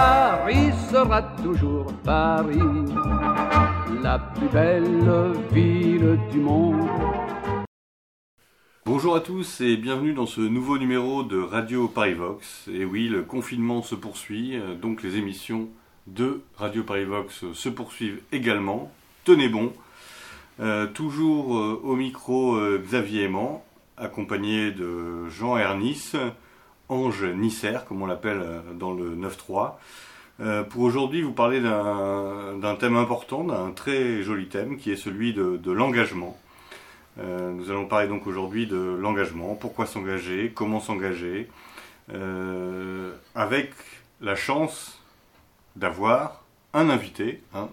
Paris sera toujours Paris, la plus belle ville du monde. Bonjour à tous et bienvenue dans ce nouveau numéro de Radio Parivox. Et oui, le confinement se poursuit, euh, donc les émissions de Radio Parivox se poursuivent également. Tenez bon. Euh, toujours euh, au micro Xavier Aimant, accompagné de Jean Ernis, Ange Nisser, comme on l'appelle dans le 9-3. pour aujourd'hui, vous parler d'un thème important, d'un très joli thème, qui est celui de l'engagement. Euh, nous allons parler donc aujourd'hui de l'engagement, pourquoi s'engager, comment s'engager, euh, avec la chance d'avoir un invité. Hein.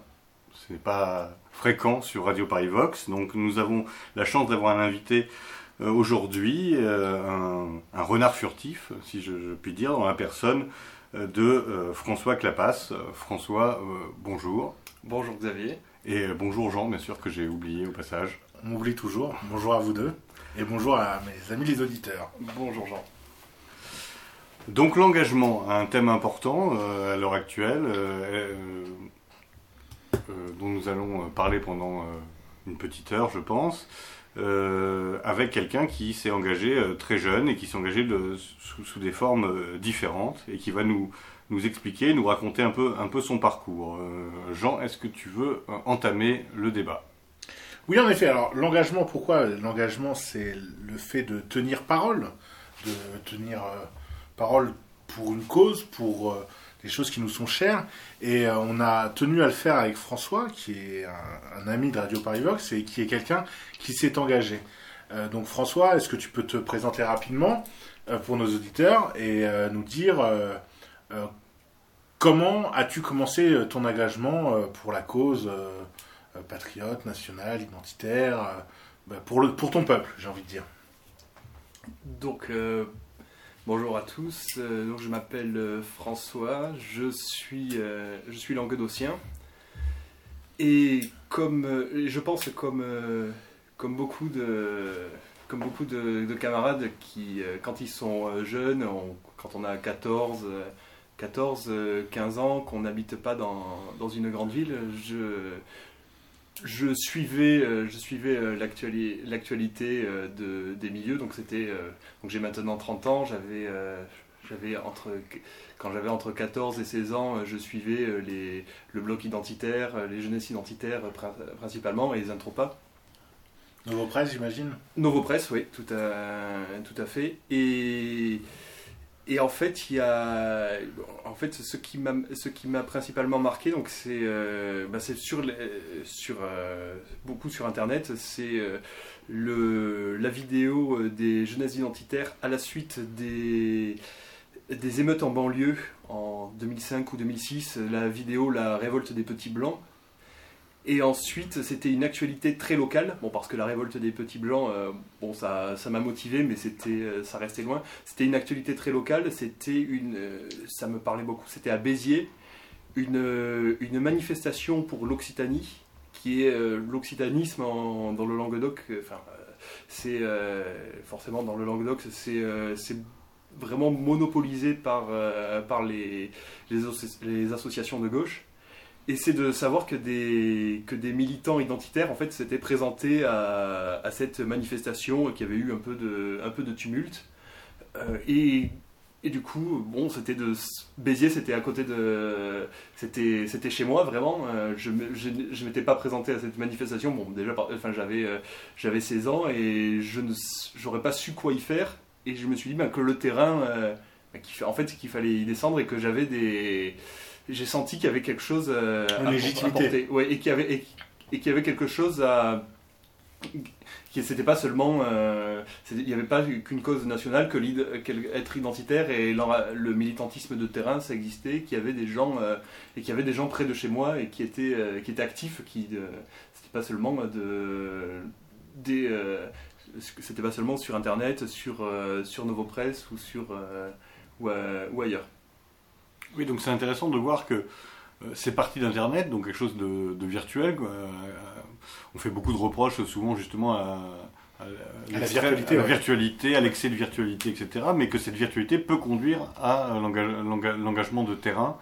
Ce n'est pas fréquent sur Radio Paris Vox, donc nous avons la chance d'avoir un invité euh, aujourd'hui, un, renard furtif, si je, puis dire, dans la personne de François Clapas. François, bonjour. Bonjour Xavier. Et bonjour Jean, bien sûr, que j'ai oublié au passage on m'oublie toujours. Bonjour à vous deux. Et bonjour à mes amis les auditeurs. Bonjour Jean. Donc l'engagement, un thème important euh, à l'heure actuelle, euh, euh, dont nous allons parler pendant une petite heure, je pense, avec quelqu'un qui s'est engagé très jeune et qui s'est engagé sous, des formes différentes et qui va nous, expliquer, nous raconter un peu, son parcours. Jean, est-ce que tu veux entamer le débat? Oui, en effet. Alors, l'engagement, pourquoi? L'engagement, c'est le fait de tenir parole, de tenir euh, parole pour une cause, pour euh, choses qui nous sont chères. Et euh, on a tenu à le faire avec François, qui est un, ami de Radio Paris Vox et qui est quelqu'un qui s'est engagé. donc, François, est-ce que tu peux te présenter rapidement pour nos auditeurs et nous dire comment as-tu commencé ton engagement pour la cause euh, patriote, national, identitaire, euh, bah, pour, le, pour ton peuple, j'ai envie de dire? Donc, euh, bonjour à tous. donc, je m'appelle François, je suis, je suis languedocien. Et comme, je pense comme, comme beaucoup de, comme beaucoup de, camarades qui, quand ils sont jeunes, quand on a 14, 14 15 ans, qu'on n'habite pas dans, dans, une grande ville, je, je suivais, euh, je suivais euh, l'actualité euh, de, des milieux. Donc c'était, donc j'ai maintenant 30 ans. J'avais, j'avais entre, quand j'avais entre 14 et 16 ans, je suivais les, le bloc identitaire, les jeunesses identitaires principalement et les intropas. Novo Presse, j'imagine? Novo Presse, oui, tout à, tout à fait. Et et en fait, il y a, en fait, ce qui m'a, ce qui m'a principalement marqué, donc c'est, euh, bah, c'est sur, sur euh, beaucoup sur Internet, c'est euh, le, la vidéo des jeunesses identitaires à la suite des, des émeutes en banlieue en 2005 ou 2006, la vidéo La révolte des petits blancs, et ensuite, c'était une actualité très locale, bon, parce que la révolte des petits blancs, euh, bon, ça, ça m'a motivé, mais c'était, euh, ça restait loin. C'était une actualité très locale, c'était une, euh, ça me parlait beaucoup, c'était à Béziers, une, une manifestation pour l'Occitanie, qui est l'occitanisme dans le Languedoc, enfin, c'est forcément dans le Languedoc, c'est, c'est vraiment monopolisé par, par les, les, les associations de gauche. Et c'est de savoir que des, que des militants identitaires en fait s'étaient présentés à, cette manifestation qui avait eu un peu de, un peu de tumulte. Euh, et, et, du coup, bon, c'était de Béziers, c'était à côté de, c'était, c'était chez moi vraiment. Euh, je, je, je m'étais pas présenté à cette manifestation. Bon, déjà, enfin, j'avais, euh, j'avais 16 ans et je ne, j'aurais pas su quoi y faire. Et je me suis dit ben, que le terrain, ben, en fait, qu'il fallait y descendre et que j'avais des j'ai senti qu'il y avait quelque chose euh, à, légitimité. Ouais, et qu'il y avait et, qu'il y avait quelque chose à qui c'était pas seulement euh, il n'y avait pas qu'une cause nationale que être identitaire et le militantisme de terrain ça existait qu'il y avait des gens euh, et qu'il y avait des gens près de chez moi et qui étaient qui étaient actifs qui c'était pas seulement de des c'était pas seulement sur internet sur sur Novopresse ou sur ou, ou ailleurs oui, donc c'est intéressant de voir que euh, c'est parti d'Internet, donc quelque chose de, virtuel. Euh, on fait beaucoup de reproches souvent justement à, la virtualité, à, virtualité, à l'excès de virtualité, etc. Mais que cette virtualité peut conduire à l'engagement de terrain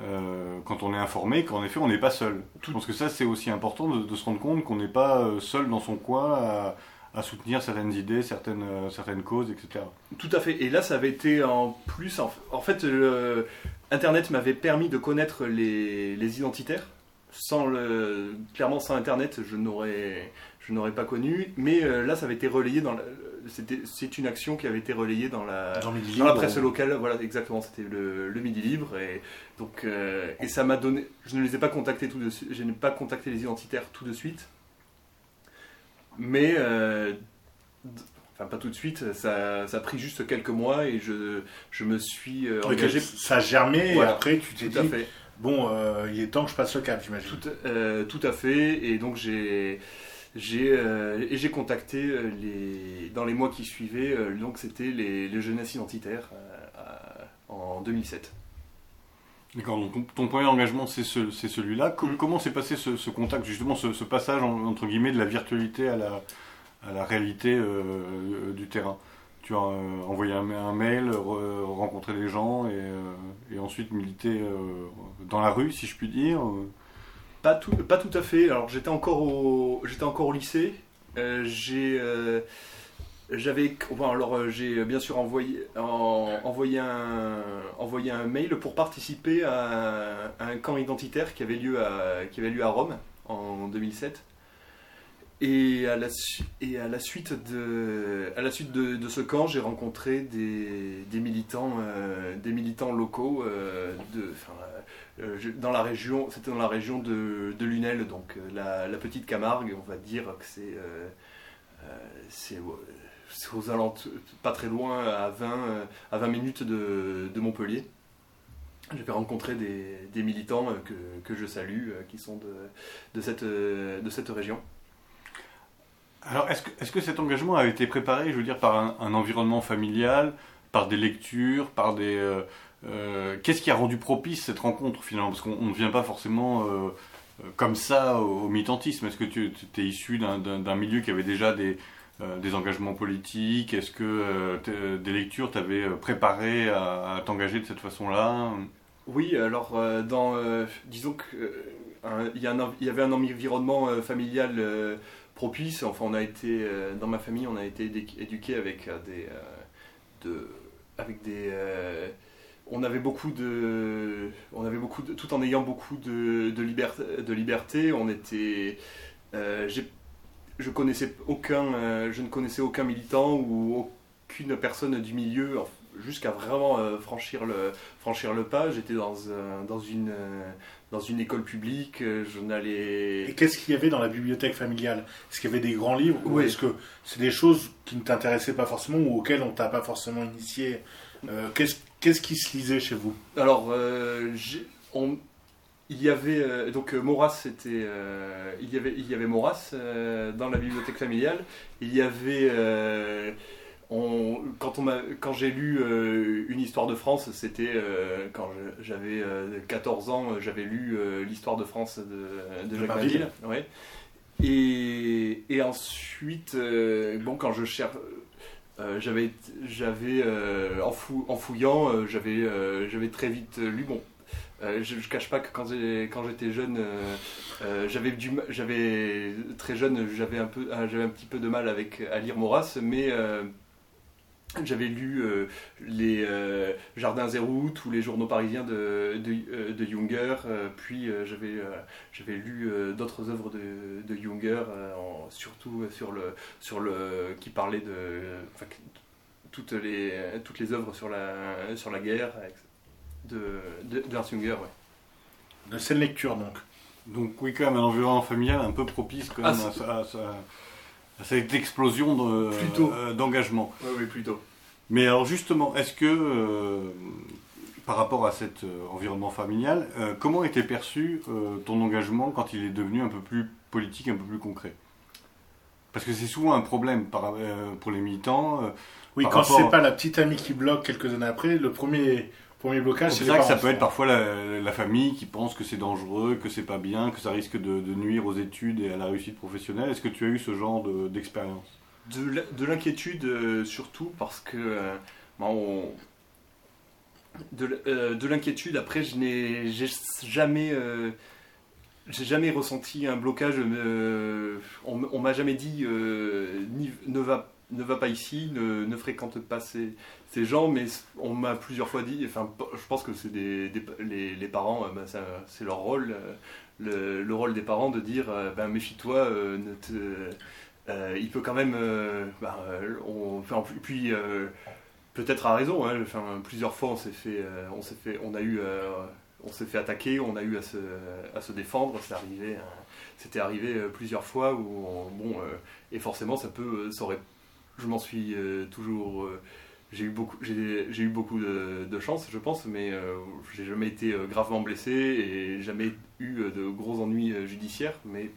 euh, quand on est informé qu'en effet on n'est pas seul. Je pense que ça c'est aussi important de, de se rendre compte qu'on n'est pas euh, seul dans son coin à, à soutenir certaines idées, certaines, euh, certaines causes, etc. Tout à fait. Et là, ça avait été en plus. En, en fait, le- Internet m'avait permis de connaître les, les identitaires. Sans le, clairement, sans Internet, je n'aurais, je n'aurais pas connu. Mais euh, là, ça avait été relayé dans. la- c'était, c'est une action qui avait été relayée dans la, Dans la presse locale. Voilà, exactement. C'était le, le Midi Libre. Et donc, euh, et ça m'a donné. Je ne les ai pas contactés tout de suite. Je n'ai pas contacté les identitaires tout de suite. Mais euh, enfin pas tout de suite, ça, ça a pris juste quelques mois et je, je me suis euh, engagé. Ça a germé Voilà. et après tu t'es dit, fait, bon, euh, il est temps que je passe le cap, j'imagine. tout, euh, tout à fait. Et donc j'ai j'ai euh, et j'ai contacté les dans les mois qui suivaient. euh, donc c'était les, les jeunesses identitaires euh, en 2007. D'accord, donc ton, premier engagement c'est ce, c'est celui-là. Mm. Comment s'est passé ce, ce contact, justement ce, ce passage en- entre guillemets de la virtualité à la, à la réalité euh, euh, du terrain Tu as euh, envoyé un, mail, re- rencontré des gens et, ensuite milité euh, dans la rue, si je puis dire. Pas tout, pas tout à fait. Alors j'étais encore au, j'étais encore au lycée. J'ai, j'avais, bon, alors j'ai bien sûr envoyé, en- envoyé un, envoyé un mail pour participer à, à un camp identitaire qui avait lieu à, qui avait lieu à Rome en 2007. Et à la, suite de, à la suite de, ce camp, j'ai rencontré des, militants, euh, des militants locaux euh, euh, dans la région, c'était dans la région de, Lunel, donc la, petite Camargue, on va dire que c'est c'est au- c'est aux alentours, pas très loin, à 20, euh, à 20 minutes de, Montpellier. J'avais rencontré des, des militants que, que je salue, qui sont de, de, cette, de cette région. Alors, est-ce que, cet engagement a été préparé, je veux dire, par un, environnement familial, par des lectures, par des... euh, euh, Qu'est-ce qui a rendu propice cette rencontre, finalement? Parce qu'on on ne vient pas forcément euh, comme ça au, au militantisme. Est-ce que tu es issu d'un- milieu qui avait déjà des, engagements politiques? Est-ce que des lectures t'avaient préparé à, t'engager de cette façon-là? Oui, alors dans, disons que euh, un- il y, avait un environnement familial propice. Enfin, on a été euh, dans ma famille, on a été édu- éduqué avec euh, des, euh, de, avec des, on avait beaucoup de, on avait beaucoup de, tout en ayant beaucoup de, de liberté, de liberté, on était, euh, je connaissais aucun, je ne connaissais aucun militant ou aucune personne du milieu jusqu'à vraiment franchir le franchir le pas. J'étais dans, dans, une, dans une école publique, euh, je Et n'allais. qu'est-ce qu'il y avait dans la bibliothèque familiale? Est-ce qu'il y avait des grands livres ou est-ce que c'est des choses qui ne t'intéressaient pas forcément ou auxquelles on t'a pas forcément initié? Euh, Qu'est-ce qu'est-ce qui se lisait chez vous? Alors, euh, on- il y avait. euh, donc, Maurras, c'était. il, y avait, il y avait Maurras dans la bibliothèque familiale. Il y avait. On- quand on m'a- quand j'ai lu euh, Une histoire de France, c'était euh, quand j'avais euh, 14 ans, euh, j'avais lu l'histoire de France de, de Jacques. Ouais. Et, et ensuite, bon, quand je cherche. j'avais, j'avais en, fou- en fouillant, j'avais, j'avais très vite lu. Bon, euh, je, je cache pas que quand, j'étais jeune, euh, euh, j'avais du, ma- j'avais très jeune, j'avais un peu, j'avais un petit peu de mal avec à lire Maurras, mais j'avais lu euh, les euh, Jardins et routes ou les journaux parisiens de, de, euh, de Junger, euh, puis euh, j'avais, euh, j'avais lu euh, d'autres œuvres de, de Junger, euh, en- surtout sur le, sur le, qui parlaient de enfin, toutes, les, toutes les œuvres sur la, sur la guerre avec- de, de, de Ernst Junger. Ouais. De cette lecture donc. Donc oui, quand même, un environnement familial un peu propice quand même Ah, à, ça- à ça- à cette explosion de- Plutôt. euh, d'engagement. Oui, oui, plutôt. Mais alors justement, est-ce que euh, par rapport à cet euh, environnement familial, euh, comment était perçu euh, ton engagement quand il est devenu un peu plus politique, un peu plus concret? Parce que c'est souvent un problème par- euh, pour les militants. euh, Oui, Par quand rapport- c'est pas la petite amie qui bloque quelques années après, le premier, premier blocage, c'est vrai que ça peut être parfois la, la famille qui pense que c'est dangereux, que c'est pas bien, que ça risque de, de nuire aux études et à la réussite professionnelle. Est-ce que tu as eu ce genre de- d'expérience? De l'inquiétude euh, surtout parce que euh, bon, on, de, l- euh, de l'inquiétude. Après, je n'ai j'ai jamais, euh, j'ai jamais ressenti un blocage. euh, on on m'a jamais dit euh, ni- ne va ne va pas ici, ne, ne fréquente pas ces, ces gens, mais on m'a plusieurs fois dit, enfin, je pense que c'est des, les, les parents, ben, c'est leur rôle, euh, le, le rôle des parents de dire, euh, ben, méfie-toi, il peut quand même, on, enfin, puis peut-être à raison, hein, enfin, plusieurs fois on s'est fait, on s'est fait, on a eu, on s'est fait attaquer, on a eu à se, à se défendre, c'est arrivé, c'était arrivé plusieurs fois où, on- bon, et forcément ça peut, ça aurait, je m'en suis toujours, j'ai eu beaucoup, j'ai, j'ai eu beaucoup de, de chance, je pense, mais euh, j'ai jamais été euh, gravement blessé et jamais eu euh, de gros ennuis euh, judiciaires, mais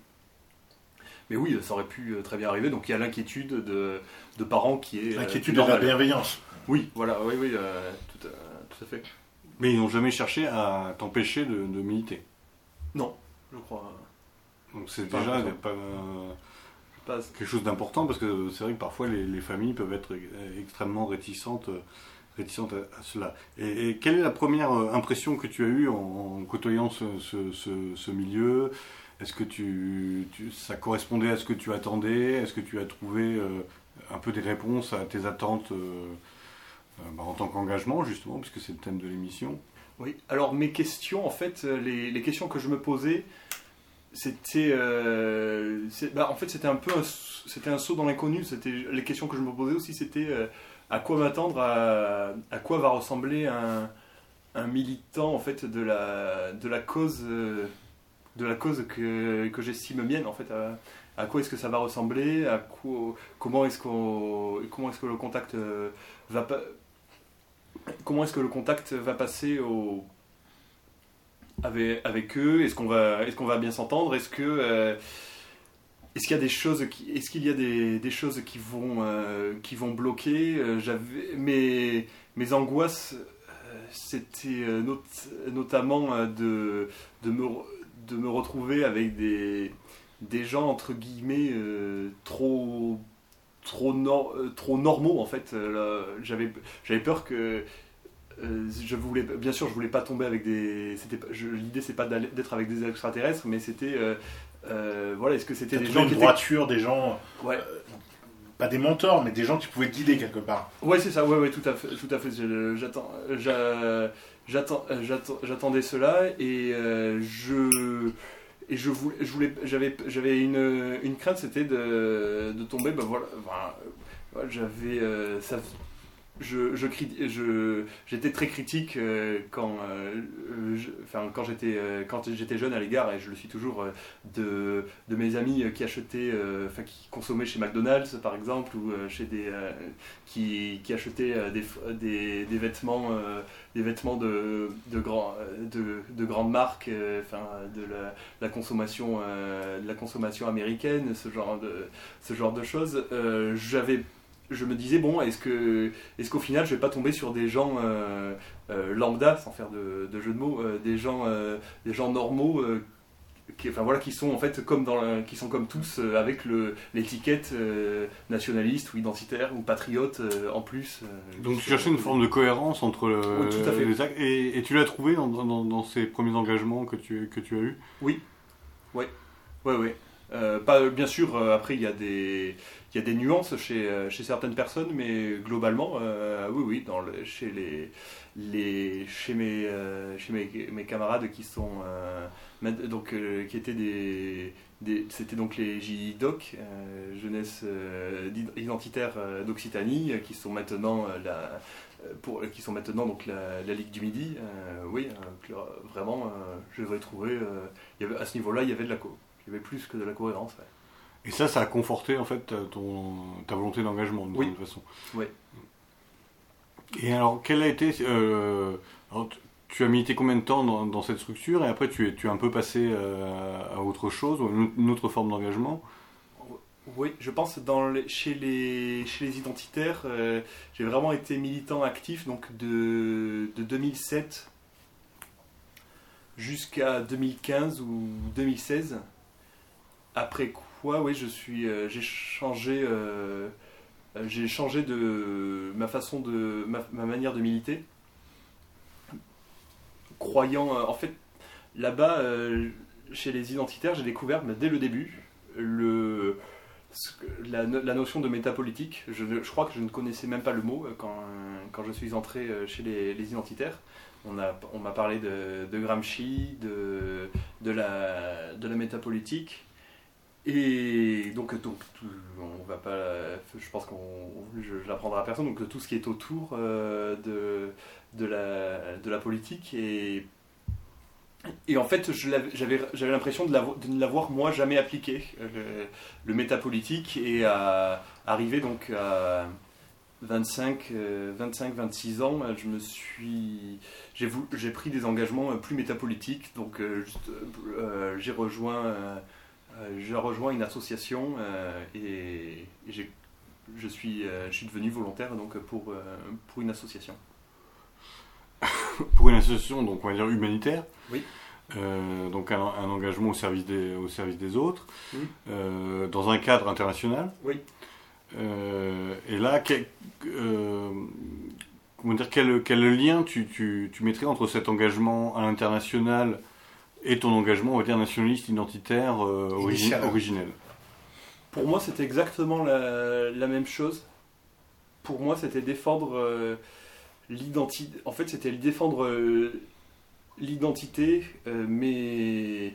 mais oui, ça aurait pu euh, très bien arriver. Donc il y a l'inquiétude de, de parents qui est. L'inquiétude de la bienveillance. Oui, voilà, oui, oui, euh, tout, à, tout à fait. Mais ils n'ont jamais cherché à t'empêcher de, de militer? Non, je crois. Donc c'est déjà pas, quelque chose d'important parce que c'est vrai que parfois les, les familles peuvent être extrêmement réticentes, euh, réticentes à, à cela. Et, et quelle est la première euh, impression que tu as eue en, en côtoyant ce, ce- ce- ce milieu? Est-ce que tu, tu- ça correspondait à ce que tu attendais? Est-ce que tu as trouvé euh, un peu des réponses à tes attentes euh, bah, en tant qu'engagement justement, puisque c'est le thème de l'émission? Oui, alors mes questions, en fait, les, les questions que je me posais, c'était. euh, bah, en fait, c'était un peu c'était un saut dans l'inconnu. C'était Les questions que je me posais aussi, c'était euh, à quoi m'attendre, à, à quoi va ressembler un, un militant, en fait, de la, de la cause. euh, de la cause que, que j'estime mienne en fait à, à quoi est-ce que ça va ressembler? À quoi, comment est-ce qu'on comment est-ce que le contact euh, va comment est-ce que le contact va passer au avec, avec eux Est-ce qu'on va, est-ce qu'on va bien s'entendre Est-ce que euh, est-ce qu'il y a des choses qui, est-ce qu'il y a des, des choses qui vont euh, qui vont bloquer Euh, J'avais mes mes angoisses, euh, c'était not- notamment de de me de me retrouver avec des des gens entre guillemets trop trop nor- trop normaux en fait. J'avais j'avais peur que euh, je voulais bien sûr je voulais pas tomber avec des l'idée c'est pas d'être avec des extraterrestres mais c'était euh, euh, voilà est-ce que c'était des gens une qui étaient droiture, des gens, ouais pas des mentors, mais des gens qui pouvaient te guider quelque part. Ouais, c'est ça, ouais, ouais, tout à fait. Tout à fait. Je- J'attends, j'a- j'attends, j'attends- j'attendais cela et euh, je. Et je voulais, je voulais, j'avais, j'avais une, une crainte, c'était de, de tomber, ben voilà, euh, voilà, j'avais, euh, ça, je, je, cri- je, j'étais très critique euh, quand, euh, euh, je- enfin, quand j'étais, euh, quand j'étais jeune à l'égard, et je le suis toujours, euh, de, de mes amis euh, qui achetaient, enfin, qui consommaient chez McDonald's par exemple, ou chez des, qui, qui achetaient des, des, des vêtements, des vêtements de, de, grand, de, de grandes marques, enfin, de la, la consommation, de la consommation américaine, ce genre de, ce genre de choses. J'avais je me disais bon est-ce que est-ce qu'au final je vais pas tomber sur des gens euh, euh, lambda sans faire de, de jeu de mots euh, des gens des gens normaux qui, enfin voilà qui sont en fait comme dans la- qui sont comme tous euh, avec le l'étiquette euh, nationaliste ou identitaire ou patriote euh, en plus Donc tu cherchais une forme de cohérence entre le- Oui, tout à fait. les actes et, et tu l'as trouvé dans, dans- dans ces premiers engagements que tu, que tu as eus? Ouais, ouais. Euh, pas, bien sûr, après, il y, a des- il y a des nuances chez, euh, chez certaines personnes, mais globalement, euh, oui, oui, dans le, chez, les, les, chez, mes, euh, chez mes, camarades qui sont. donc, qui étaient des. C'était donc les JIDOC, jeunesse identitaire d'Occitanie, qui sont maintenant la. Pour, qui sont maintenant donc la, Ligue du Midi, oui, vraiment, je devrais trouver, à ce niveau-là, il y avait de la co. Il y avait plus que de la cohérence. Et ça, ça a conforté en fait ton, ta volonté d'engagement de Oui. toute façon. Oui. Et alors, quel a été euh, alors, tu- as milité combien de temps dans, dans cette structure et après tu es, tu es un peu passé euh, à autre chose, ou une, autre forme d'engagement? Oui, je pense dans les- chez, les, chez les identitaires, euh, j'ai vraiment été militant actif donc de, de 2007 jusqu'à 2015 ou 2016. Après oui, je suis, euh, j'ai changé, euh, euh, j'ai changé de ma façon de ma, ma manière de militer. croyant. en fait, là-bas, chez les identitaires, j'ai découvert dès le début le, la, notion de métapolitique. Je, je, crois que je ne connaissais même pas le mot quand, quand je suis entré chez les, les identitaires. On m'a on parlé de, de, Gramsci, de, de, la, de la métapolitique. Et donc, donc on va pas, je pense qu'on, je, l'apprendrai à personne, donc tout ce qui est autour euh, de, de, la, de la politique. Et, et en fait, j'avais, l'impression de, ne l'avoir moi jamais appliqué, le, le métapolitique, et à arriver donc à 25, 25, 26 ans, je me suis, j'ai, pris des engagements plus métapolitiques, donc euh, euh, j'ai rejoint euh, j'ai rejoint une association euh, et, je, suis, euh, je suis devenu volontaire donc, pour, pour une association. pour une association, donc on va dire humanitaire Oui. donc un, engagement au service des, au service des autres, dans un cadre international. Oui. et là, quel, comment dire, quel, quel lien tu, tu, tu, mettrais entre cet engagement à l'international et ton engagement, on va dire, nationaliste, identitaire, euh, originel Pour moi, c'était exactement la, même chose. Pour moi, c'était défendre euh, l'identité. En fait, c'était défendre euh, l'identité, mais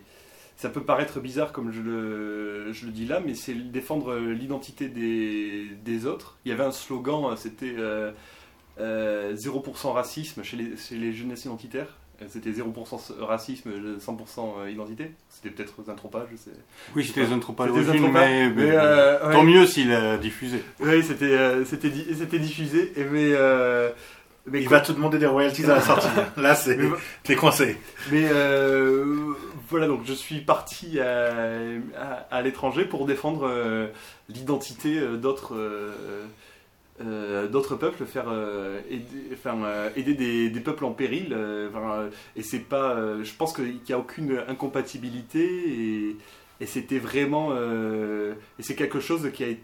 ça peut paraître bizarre comme je le, je le dis là, mais c'est défendre l'identité des, des, autres. Il y avait un slogan, c'était 0% racisme chez les, chez les jeunesses identitaires. C'était 0% racisme, 100% identité. C'était peut-être Zintropa, je sais. Oui, c'était Zintropa mais, mais, euh, tant mieux s'il a diffusé. Oui, c'était euh, c'était diffusé, mais. Euh, mais Il va te demander des royalties à la sortie. Là, c'est t'es coincé. Mais voilà, donc je suis parti à, à l'étranger pour défendre l'identité d'autres euh, d'autres peuples, faire euh, aider, euh, des, peuples en péril. et c'est pas, je pense qu'il n'y a aucune incompatibilité et, et c'était vraiment, et c'est quelque chose qui a été,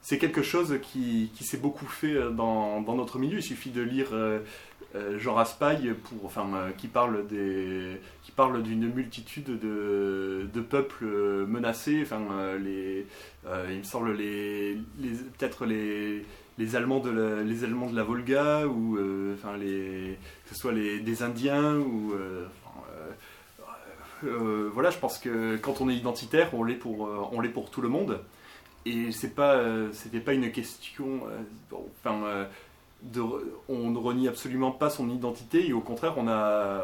c'est quelque chose qui, qui s'est beaucoup fait dans, dans, notre milieu. Il suffit de lire Jean Raspail pour, enfin, qui parle des, qui parle d'une multitude de, de, peuples menacés. Enfin, les, il me semble les, peut-être les, les Allemands de la, les Allemands de la Volga ou euh, enfin les que ce soit les des Indiens ou euh, euh, voilà je pense que quand on est identitaire on l'est pour on l'est pour tout le monde et c'est pas c'était pas une question enfin on ne renie absolument pas son identité et au contraire on a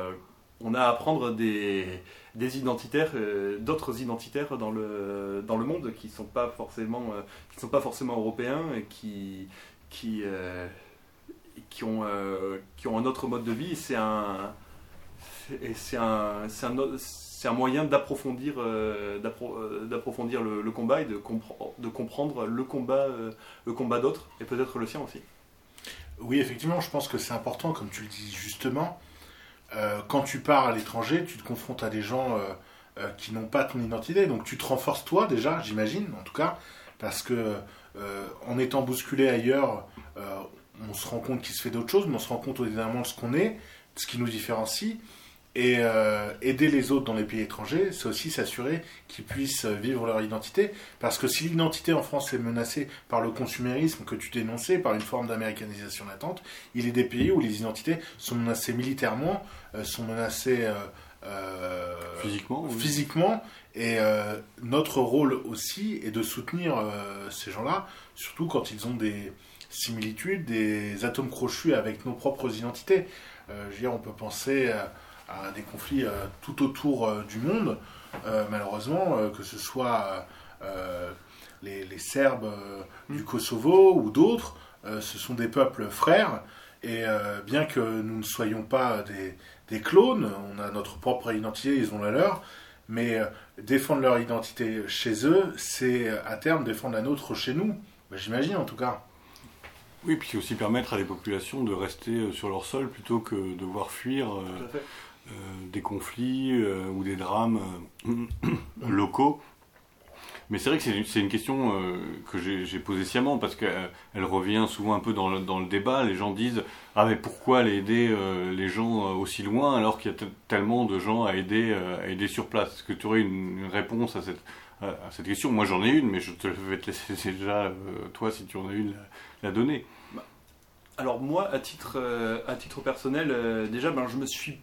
on a à apprendre des, des identitaires, euh, d'autres identitaires dans le, dans le monde qui ne sont, pas forcément, euh, qui sont pas forcément européens et qui, qui, euh, qui, ont, qui ont un autre mode de vie. C'est un, c'est un, un, un, moyen d'approfondir, d'approfondir le, le, combat et de, de comprendre le combat, le combat d'autres et peut-être le sien aussi. Oui, effectivement, je pense que c'est important, comme tu le dis justement euh, quand tu pars à l'étranger, tu te confrontes à des gens euh, euh, qui n'ont pas ton identité. Donc tu te renforces toi déjà, j'imagine, en tout cas, parce que en étant bousculé ailleurs, on se rend compte qu'il se fait d'autres choses, mais on se rend compte évidemment de ce qu'on est, de ce qui nous différencie. Et euh, aider les autres dans les pays étrangers, c'est aussi s'assurer qu'ils puissent vivre leur identité. Parce que si l'identité en France est menacée par le consumérisme que tu dénonçais, par une forme d'américanisation latente, il est des pays où les identités sont menacées militairement, euh, sont menacées euh, physiquement. physiquement. Et notre rôle aussi est de soutenir ces gens-là, surtout quand ils ont des similitudes, des atomes crochus avec nos propres identités. je veux dire, on peut penser à des conflits euh, tout autour euh, du monde, euh, malheureusement, que ce soit les, Serbes du Kosovo ou d'autres, ce sont des peuples frères. Et bien que nous ne soyons pas des, des, clones, on a notre propre identité, ils ont la leur, mais défendre leur identité chez eux, c'est à terme défendre la nôtre chez nous. Ben, j'imagine en tout cas. Oui, puis aussi permettre à des populations de rester sur leur sol plutôt que de devoir fuir euh, des conflits euh, ou des drames euh, locaux. Mais c'est vrai que c'est une, question euh, que j'ai posée sciemment parce qu'elle elle revient souvent un peu dans le, dans le débat. Les gens disent Ah, mais pourquoi aller aider euh, les gens euh, aussi loin alors qu'il y a te- tellement de gens à aider, euh, à aider sur place? Est-ce que tu aurais une, réponse à cette, à, cette question? Moi j'en ai une, mais je te vais te laisser déjà, euh, toi, si tu en as une, la, la donner. Alors moi, à titre, euh, à titre personnel, euh, déjà, ben, je me suis,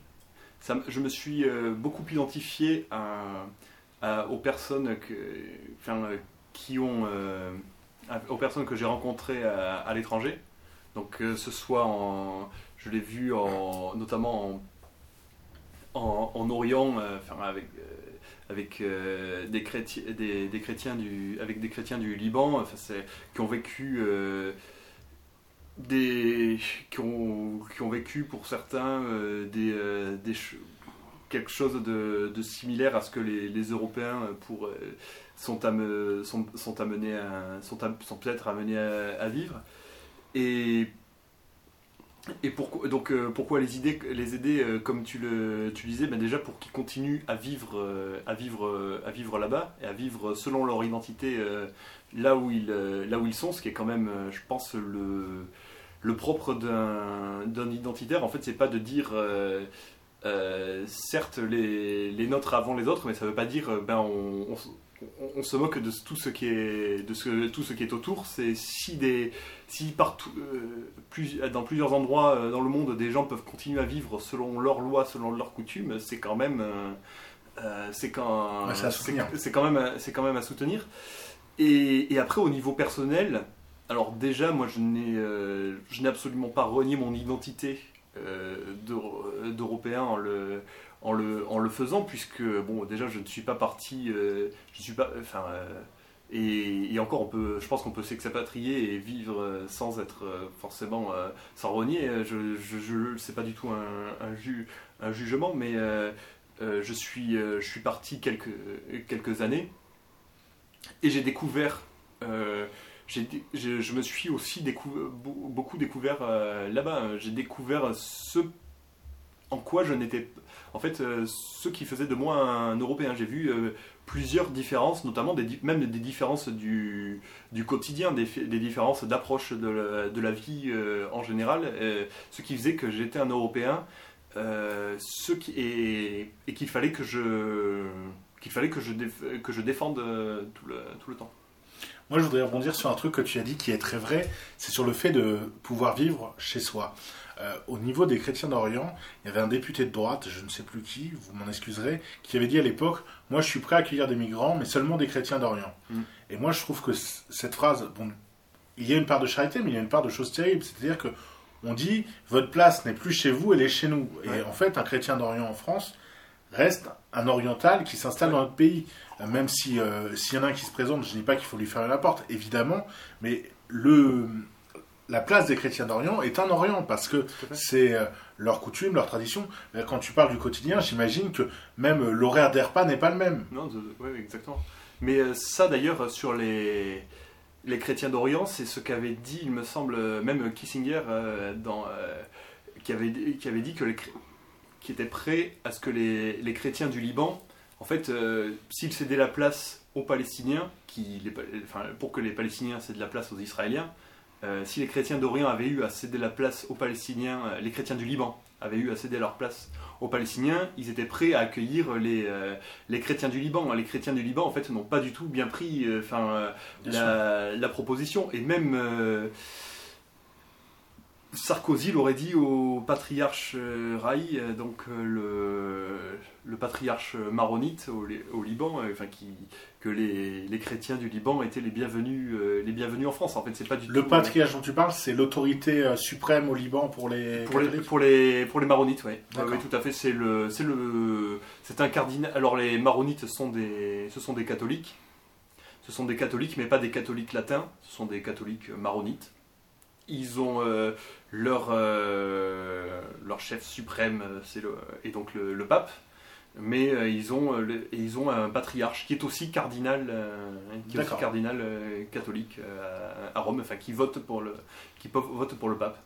ça, je me suis euh, beaucoup identifié à, à- aux personnes que, enfin, qui ont, euh, aux personnes que j'ai rencontrées à, à l'étranger. Donc ce soit en, je l'ai vu en, notamment en, en, en Orient, euh, avec euh, avec euh, des, chrétiens, des, des chrétiens du, avec des chrétiens du Liban, qui ont vécu euh, qui ont, qui ont vécu pour certains euh, des, euh, des quelque chose de, de similaire à ce que les, les Européens euh, pour, euh, sont, am- sont, sont amenés sont, sont peut-être amenés à, vivre. Et et pourquoi, donc, pourquoi les, idées, les aider, comme tu le tu disais, ben déjà pour qu'ils continuent à vivre, à vivre, à vivre là-bas et à vivre selon leur identité là, où ils, là où ils sont, ce qui est quand même, je pense, le, le propre d'un identitaire. En fait, c'est pas de dire, euh, euh, certes, les, les nôtres avant les autres, mais ça veut pas dire, euh, ben, on, on, se moque de tout ce qui est, de ce, tout ce qui est autour. C'est si des si partout, euh, plus, dans plusieurs endroits dans le monde, des gens peuvent continuer à vivre selon leurs lois, selon leurs coutumes, c'est quand même, c'est quand, Ouais, c'est quand même, c'est quand même à soutenir. Et, et après, au niveau personnel, alors déjà, moi, je n'ai, euh, je n'ai absolument pas renié mon identité euh, d'Euro- d'Européen en le, faisant, puisque bon, déjà, je ne suis pas parti, euh, je suis pas, enfin. euh, et, encore, on peut, je pense qu'on peut s'expatrier et vivre euh, sans être euh, forcément euh, sans renier. Euh, Je, je, je c'est pas du tout un, un, ju- un jugement, mais euh, euh, je suis, euh, je suis parti quelques années et j'ai découvert. Je, je me suis aussi beaucoup découvert euh, là-bas. J'ai découvert ce en quoi je n'étais. En fait, euh, ce qui faisait de moi un Européen. J'ai vu euh, plusieurs différences, notamment des, même des différences du, du quotidien, des, des différences d'approche de, la- de la vie en général, ce qui faisait que j'étais un Européen, ce qui, et, et qu'il fallait que je qu'il fallait que je, que je défende tout le, tout le temps. Moi, je voudrais rebondir sur un truc que tu as dit qui est très vrai, c'est sur le fait de pouvoir vivre chez soi. Euh, au niveau des chrétiens d'Orient, il y avait un député de droite, je ne sais plus qui, vous m'en excuserez, qui avait dit à l'époque Moi, je suis prêt à accueillir des migrants, mais seulement des chrétiens d'Orient. Mm. Et moi, je trouve que cette phrase, bon, il y a une part de charité, mais il y a une part de choses terribles. C'est-à-dire que on dit Votre place n'est plus chez vous, elle est chez nous. Et en fait, un chrétien d'Orient en France reste un oriental qui s'installe dans notre pays. Euh, Même si euh, s'il y en a un qui se présente, je ne dis pas qu'il faut lui fermer la porte, évidemment, mais le, la place des chrétiens d'Orient est un Orient parce que c'est euh, leur coutume, leur tradition. Quand tu parles du quotidien, j'imagine que même l'horaire des repas n'est pas le même. Non, oui, exactement. Mais euh, ça, d'ailleurs, sur les, les chrétiens d'Orient, c'est ce qu'avait dit, il me semble, même Kissinger, euh, dans, qui, avait, qui avait dit que les, chré- qui était prêt à ce que les, les chrétiens du Liban, en fait, euh, s'ils cédaient la place aux Palestiniens, qui, les, enfin, pour que les Palestiniens cèdent la place aux Israéliens, euh, si les chrétiens d'Orient avaient eu à céder la place aux Palestiniens, euh, les chrétiens du Liban avaient eu à céder leur place aux Palestiniens, ils étaient prêts à accueillir les, les chrétiens du Liban. Les chrétiens du Liban, en fait, n'ont pas du tout bien pris enfin, la, la proposition. Et même Sarkozy l'aurait dit au patriarche euh, Raï, euh, donc euh, le, le patriarche maronite au, Li- au Liban, enfin, qui, que les, les chrétiens du Liban étaient les bienvenus, les bienvenus en France. En fait, c'est pas du Le tout. patriarche dont tu parles, c'est l'autorité suprême au Liban pour les Pour les, pour les, pour les maronites, oui. Oui, tout à fait. C'est le, c'est le, c'est un cardinal. Alors les maronites sont des, ce sont des catholiques. Ce sont des catholiques, mais pas des catholiques latins. Ce sont des catholiques maronites. Ils ont euh, leur, euh, leur chef suprême, euh, c'est le, et donc le, le pape. Mais euh, ils ont, le- et ils ont un patriarche qui est aussi cardinal, qui est aussi cardinal catholique à Rome, enfin qui vote pour le, qui vote pour le pape.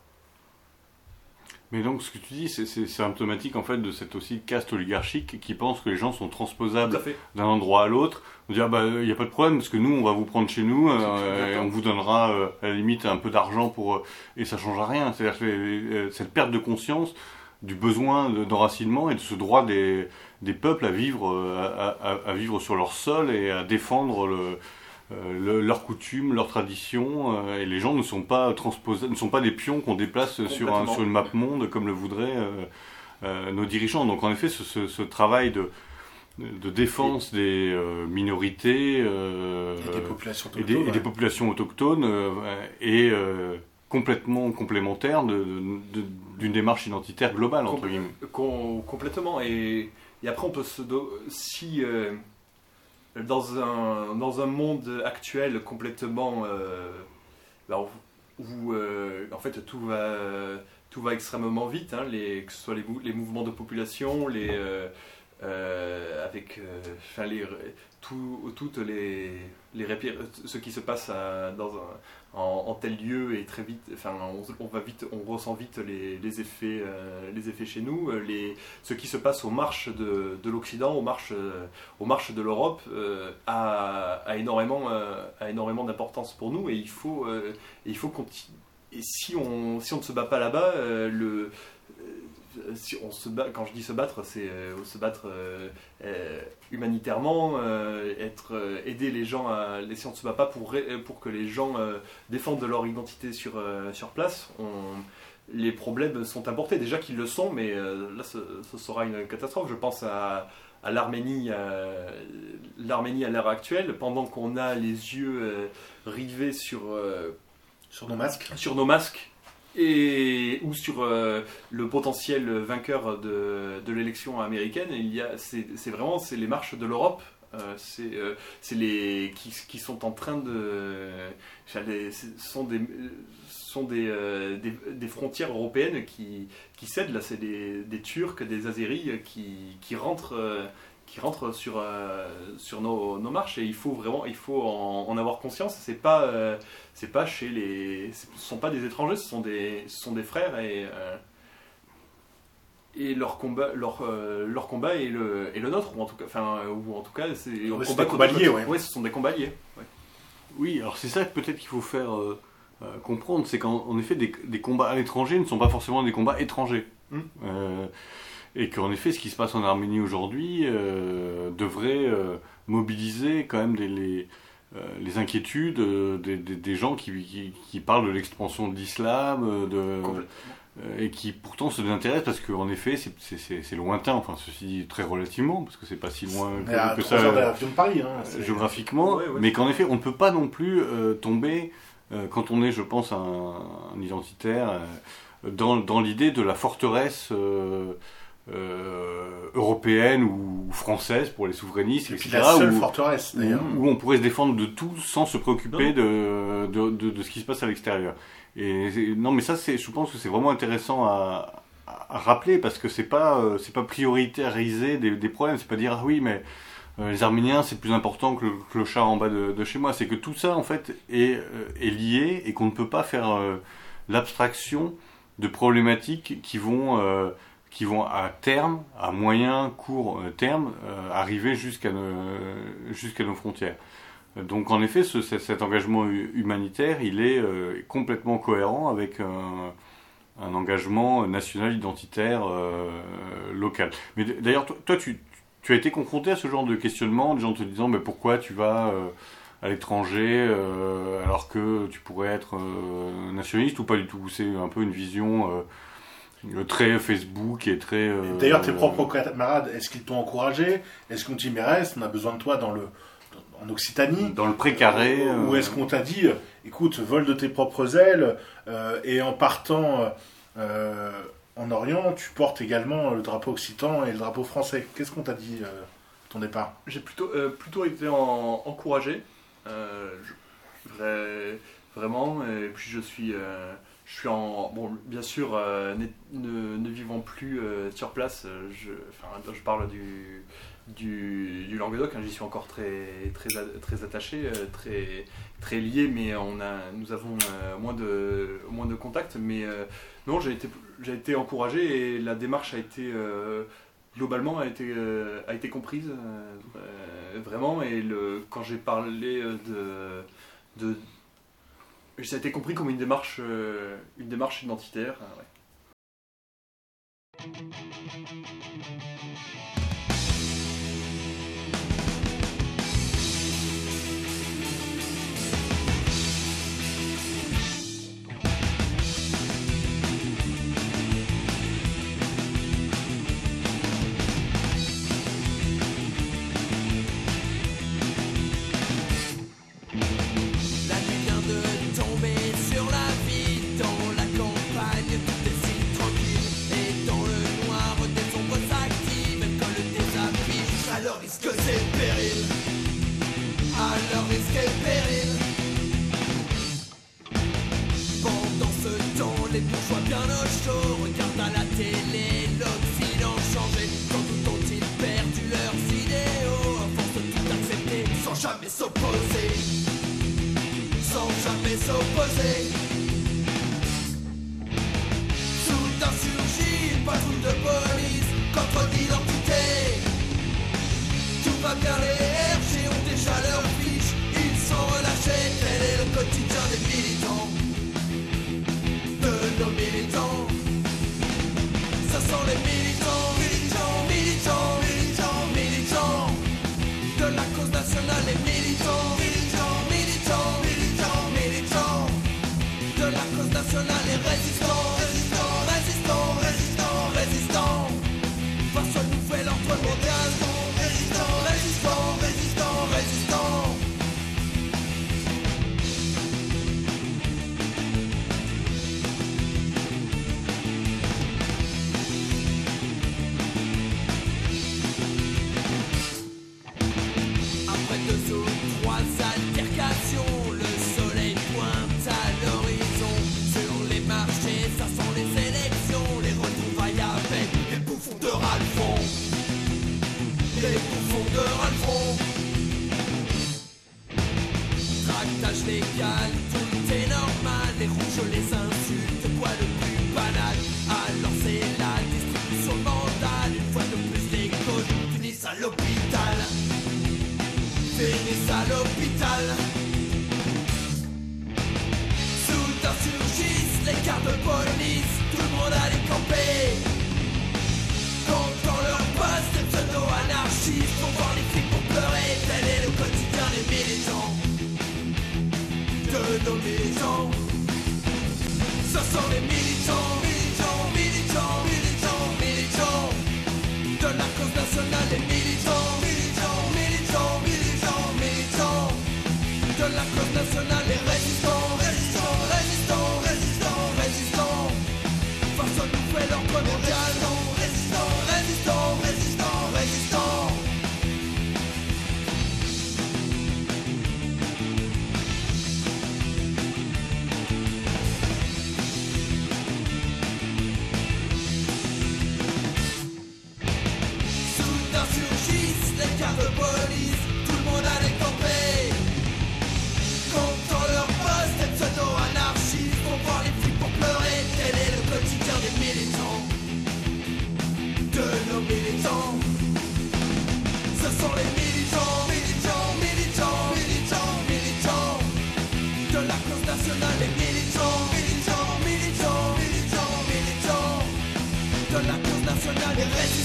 Mais donc, ce que tu dis, c'est symptomatique en fait de cette aussi caste oligarchique qui pense que les gens sont transposables d'un endroit à l'autre. On dit, ah bah, il n'y a pas de problème parce que nous, on va vous prendre chez nous euh, et on vous donnera euh, à la limite un peu d'argent pour. Euh, et ça ne change rien. C'est-à-dire cette perte de conscience du besoin d'enracinement et de ce droit des, des peuples à vivre, à, à, vivre sur leur sol et à défendre le euh, leurs coutumes, leurs traditions, euh, et les gens ne sont pas transposés, ne sont pas des pions qu'on déplace sur, un, sur une map monde comme le voudraient euh, nos dirigeants. Donc en effet, ce, travail de, de défense des minorités et, des populations et, des, populations autochtones est complètement complémentaire d'une de, démarche identitaire globale, entre guillemets. complètement. Et, et, après, on peut se. Si dans un, dans un monde actuel complètement euh, bah, où euh, en fait tout va, tout va extrêmement vite, hein, les, que ce soit les, les mouvements de population, les, euh, avec enfin, les, tout, toutes les, les ce qui se passe dans un, en, tel lieu et très vite, enfin, on, va vite, on ressent vite les, les effets, euh, les effets chez nous. Euh, les, ce qui se passe aux marches de, de l'Occident, aux marches, euh, aux marches de l'Europe, a, a, énormément, a énormément d'importance pour nous et il faut, il faut continuer. Et si on, si on ne se bat pas là-bas, le, si on se bat, quand je dis se battre, c'est euh, se battre euh, euh, humanitairement, être, aider les gens à. Si on ne se bat pas pour, pour que les gens défendent leur identité sur, sur place, on, les problèmes sont importés. Déjà qu'ils le sont, mais là, ce, sera une catastrophe. Je pense à, à l'Arménie, l'Arménie à l'heure actuelle, pendant qu'on a les yeux rivés sur. sur nos masques Sur nos masques et ou sur euh, le potentiel vainqueur de, l'élection américaine. Il y a, c'est, vraiment c'est les marches de l'Europe. Euh, c'est, euh, les qui, sont en train de sont des sont des, des, des, frontières européennes qui, qui cèdent là c'est des, des Turcs des Azéris qui, qui rentrent qui rentrent sur, euh, sur nos, nos, marches et il faut vraiment il faut en, avoir conscience. C'est pas euh, c'est pas chez les ce sont pas des étrangers, ce sont des ce sont des frères et euh, et leur combat leur leur combat est le et le nôtre ou en tout cas enfin ou en tout cas c'est des combats liés ouais. ce sont des combats liés. Oui, alors c'est ça peut-être qu'il faut faire comprendre, c'est qu'en effet des, des, combats à l'étranger ne sont pas forcément des combats étrangers. Hum et qu'en effet, ce qui se passe en Arménie aujourd'hui euh, devrait euh, mobiliser quand même des, les, euh, les inquiétudes des, des, gens qui, qui, parlent de l'expansion de l'islam, de et qui pourtant se désintéressent parce qu'en effet, c'est lointain, enfin ceci dit très relativement, parce que c'est pas si loin que, ça de Paris, hein, géographiquement, mais qu'en effet, on ne peut pas non plus tomber, quand on est, je pense, un, un identitaire, dans, dans l'idée de la forteresse euh, européenne ou française pour les souverainistes, etc. La seule où, forteresse, où, on pourrait se défendre de tout sans se préoccuper de, de, de, ce qui se passe à l'extérieur. Et non, mais ça, je pense que c'est vraiment intéressant à, à rappeler parce que c'est pas, euh, c'est pas prioritariser des, des problèmes. C'est pas dire ah oui, mais euh, les Arméniens c'est plus important que le clochard en bas de, de, chez moi. C'est que tout ça en fait est, est lié et qu'on ne peut pas faire l'abstraction de problématiques qui vont qui vont à terme, à moyen, court euh, terme, euh, arriver jusqu'à nos, jusqu'à nos frontières. Donc en effet, ce, cet engagement humanitaire, il est euh, complètement cohérent avec un, un engagement national identitaire local. Mais d'ailleurs, toi, tu, tu, as été confronté à ce genre de questionnement, des gens te disant mais pourquoi tu vas à l'étranger alors que tu pourrais être nationaliste ou pas du tout? C'est un peu une vision très Facebook et très. Euh, d'ailleurs, tes propres camarades, est-ce qu'ils t'ont encouragé? Est-ce qu'on mais reste, on a besoin de toi dans le en Occitanie Dans le précaré Ou est-ce qu'on t'a dit, écoute, vole de tes propres ailes euh, et en partant euh, en Orient, tu portes également le drapeau occitan et le drapeau français. Qu'est-ce qu'on t'a dit ton départ? J'ai plutôt plutôt été encouragé, vraiment. Et puis je suis je suis en. Bon, bien sûr, euh, ne, ne, vivant plus euh, sur place, euh, je, enfin, je parle du, du, du Languedoc, hein, j'y suis encore très, très, très attaché, très, très lié, mais on a, nous avons moins, de, moins de contacts. Mais non, j'ai été, été encouragé et la démarche a été. globalement a été, a été comprise vraiment et le, quand j'ai parlé de, de ça a été compris comme une démarche, euh, une démarche identitaire.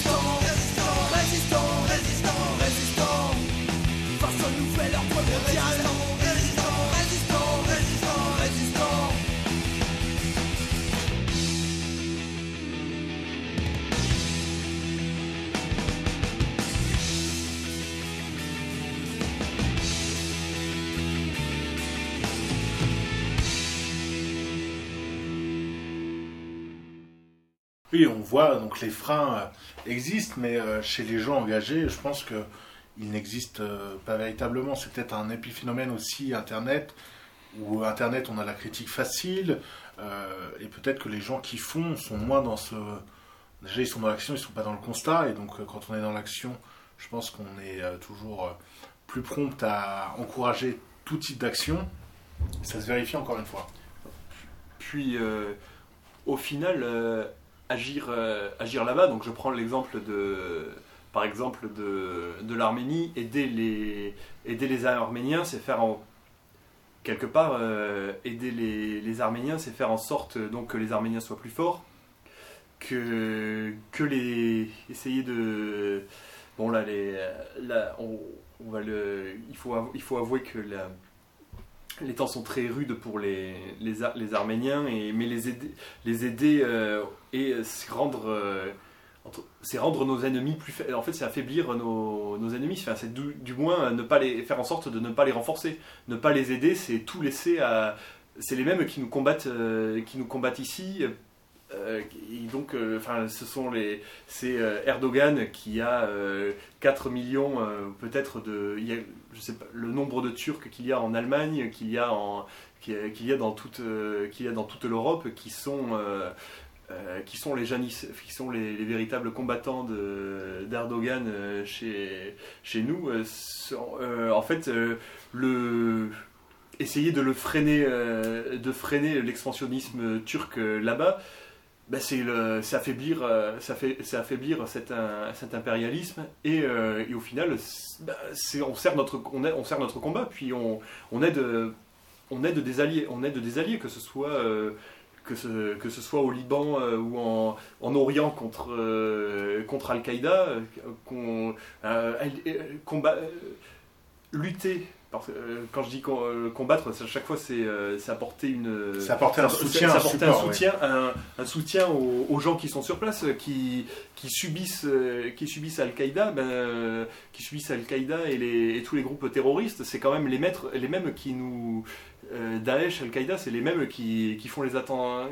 Euh, Oui, on voit, donc les freins euh, existent, mais euh, chez les gens engagés, je pense qu'ils n'existent euh, pas véritablement. C'est peut-être un épiphénomène aussi Internet, où Internet, on a la critique facile, et peut-être que les gens qui font sont moins dans ce. Déjà, ils sont dans l'action, ils ne sont pas dans le constat. Et donc, quand on est dans l'action, je pense qu'on est toujours plus prompt à encourager tout type d'action. Ça se vérifie encore une fois. Puis, au final, agir, agir là-bas, donc je prends l'exemple de par exemple de, de l'Arménie, aider les, aider les Arméniens, c'est faire en, quelque part euh, aider les, les Arméniens, c'est faire en sorte donc que les Arméniens soient plus forts, que, que les essayer de bon là les on, va le il faut il faut avouer que la, les temps sont très rudes pour les, les, Arméniens, et, mais les aider, les aider euh, et rendre, euh, c'est rendre nos ennemis plus en fait c'est affaiblir nos, nos ennemis. C'est du, moins ne pas les faire en sorte de ne pas les renforcer. Ne pas les aider c'est tout laisser à c'est les mêmes qui nous combattent euh, qui nous combattent ici euh, et donc euh, enfin ce sont les c'est Erdogan qui a 4 millions peut-être de il je sais pas le nombre de Turcs qu'il y a en Allemagne qu'il y a en qu'il y a dans toute qu'il y a dans toute l'Europe qui sont euh, qui sont les Janis, qui sont les, véritables combattants d'Erdogan euh, chez, chez nous, euh, en fait, le, essayer de le freiner, de freiner l'expansionnisme turc là-bas, bah, c'est affaiblir, ça fait, affaiblir cet, cet impérialisme et, et, au final, bah, on, sert notre, on, on, sert notre combat, puis on, on, aide, on, aide des alliés, on aide des alliés, que ce soit que ce, que ce soit au Liban euh, ou en, en, Orient contre, euh, contre Al-Qaïda, euh, combat, lutter quand je dis combattre, à chaque fois c'est apporter une. C'est apporter un soutien, un, soutien, un, soutien aux, gens qui sont sur place, qui, qui subissent, qui subissent Al-Qaïda, ben, qui subissent Al-Qaïda et, les, et tous les groupes terroristes. C'est quand même les maîtres, les mêmes qui nous, euh, Daesh, Al-Qaïda, c'est les mêmes qui, font les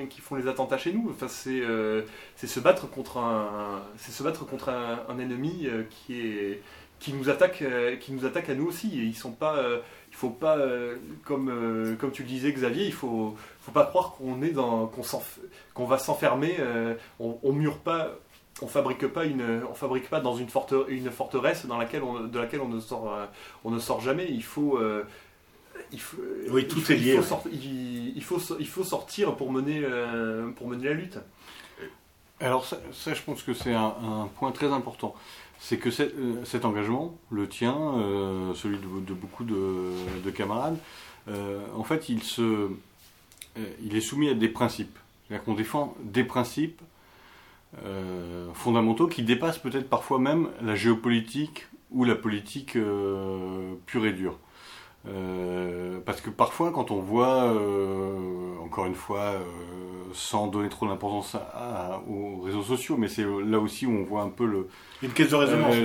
qui, font les attentats chez nous. Enfin, c'est euh, se battre contre un, se battre contre un, ennemi euh, qui est qui nous attaque, qui nous attaque à nous aussi. Et ils sont pas, il faut pas, comme comme tu le disais Xavier, il faut faut pas croire qu'on est dans qu'on va s'enfermer. on, on mure pas on fabrique pas une on fabrique pas dans une, une forteresse dans laquelle on, de laquelle on ne sort on ne sort jamais il faut oui, tout est lié. Il faut, il, faut, sortir pour mener, euh, pour mener la lutte. Alors ça, je pense que c'est un, point très important. C'est que euh, cet engagement, le tien, euh, celui de, beaucoup de, camarades, en fait, il, se, il est soumis à des principes. C'est-à-dire qu'on défend des principes fondamentaux qui dépassent peut-être parfois même la géopolitique ou la politique pure et dure. Euh, parce que parfois, quand on voit, euh, encore une fois, euh, sans donner trop d'importance aux réseaux sociaux, mais c'est là aussi où on voit un peu le. Une caisse de résonance.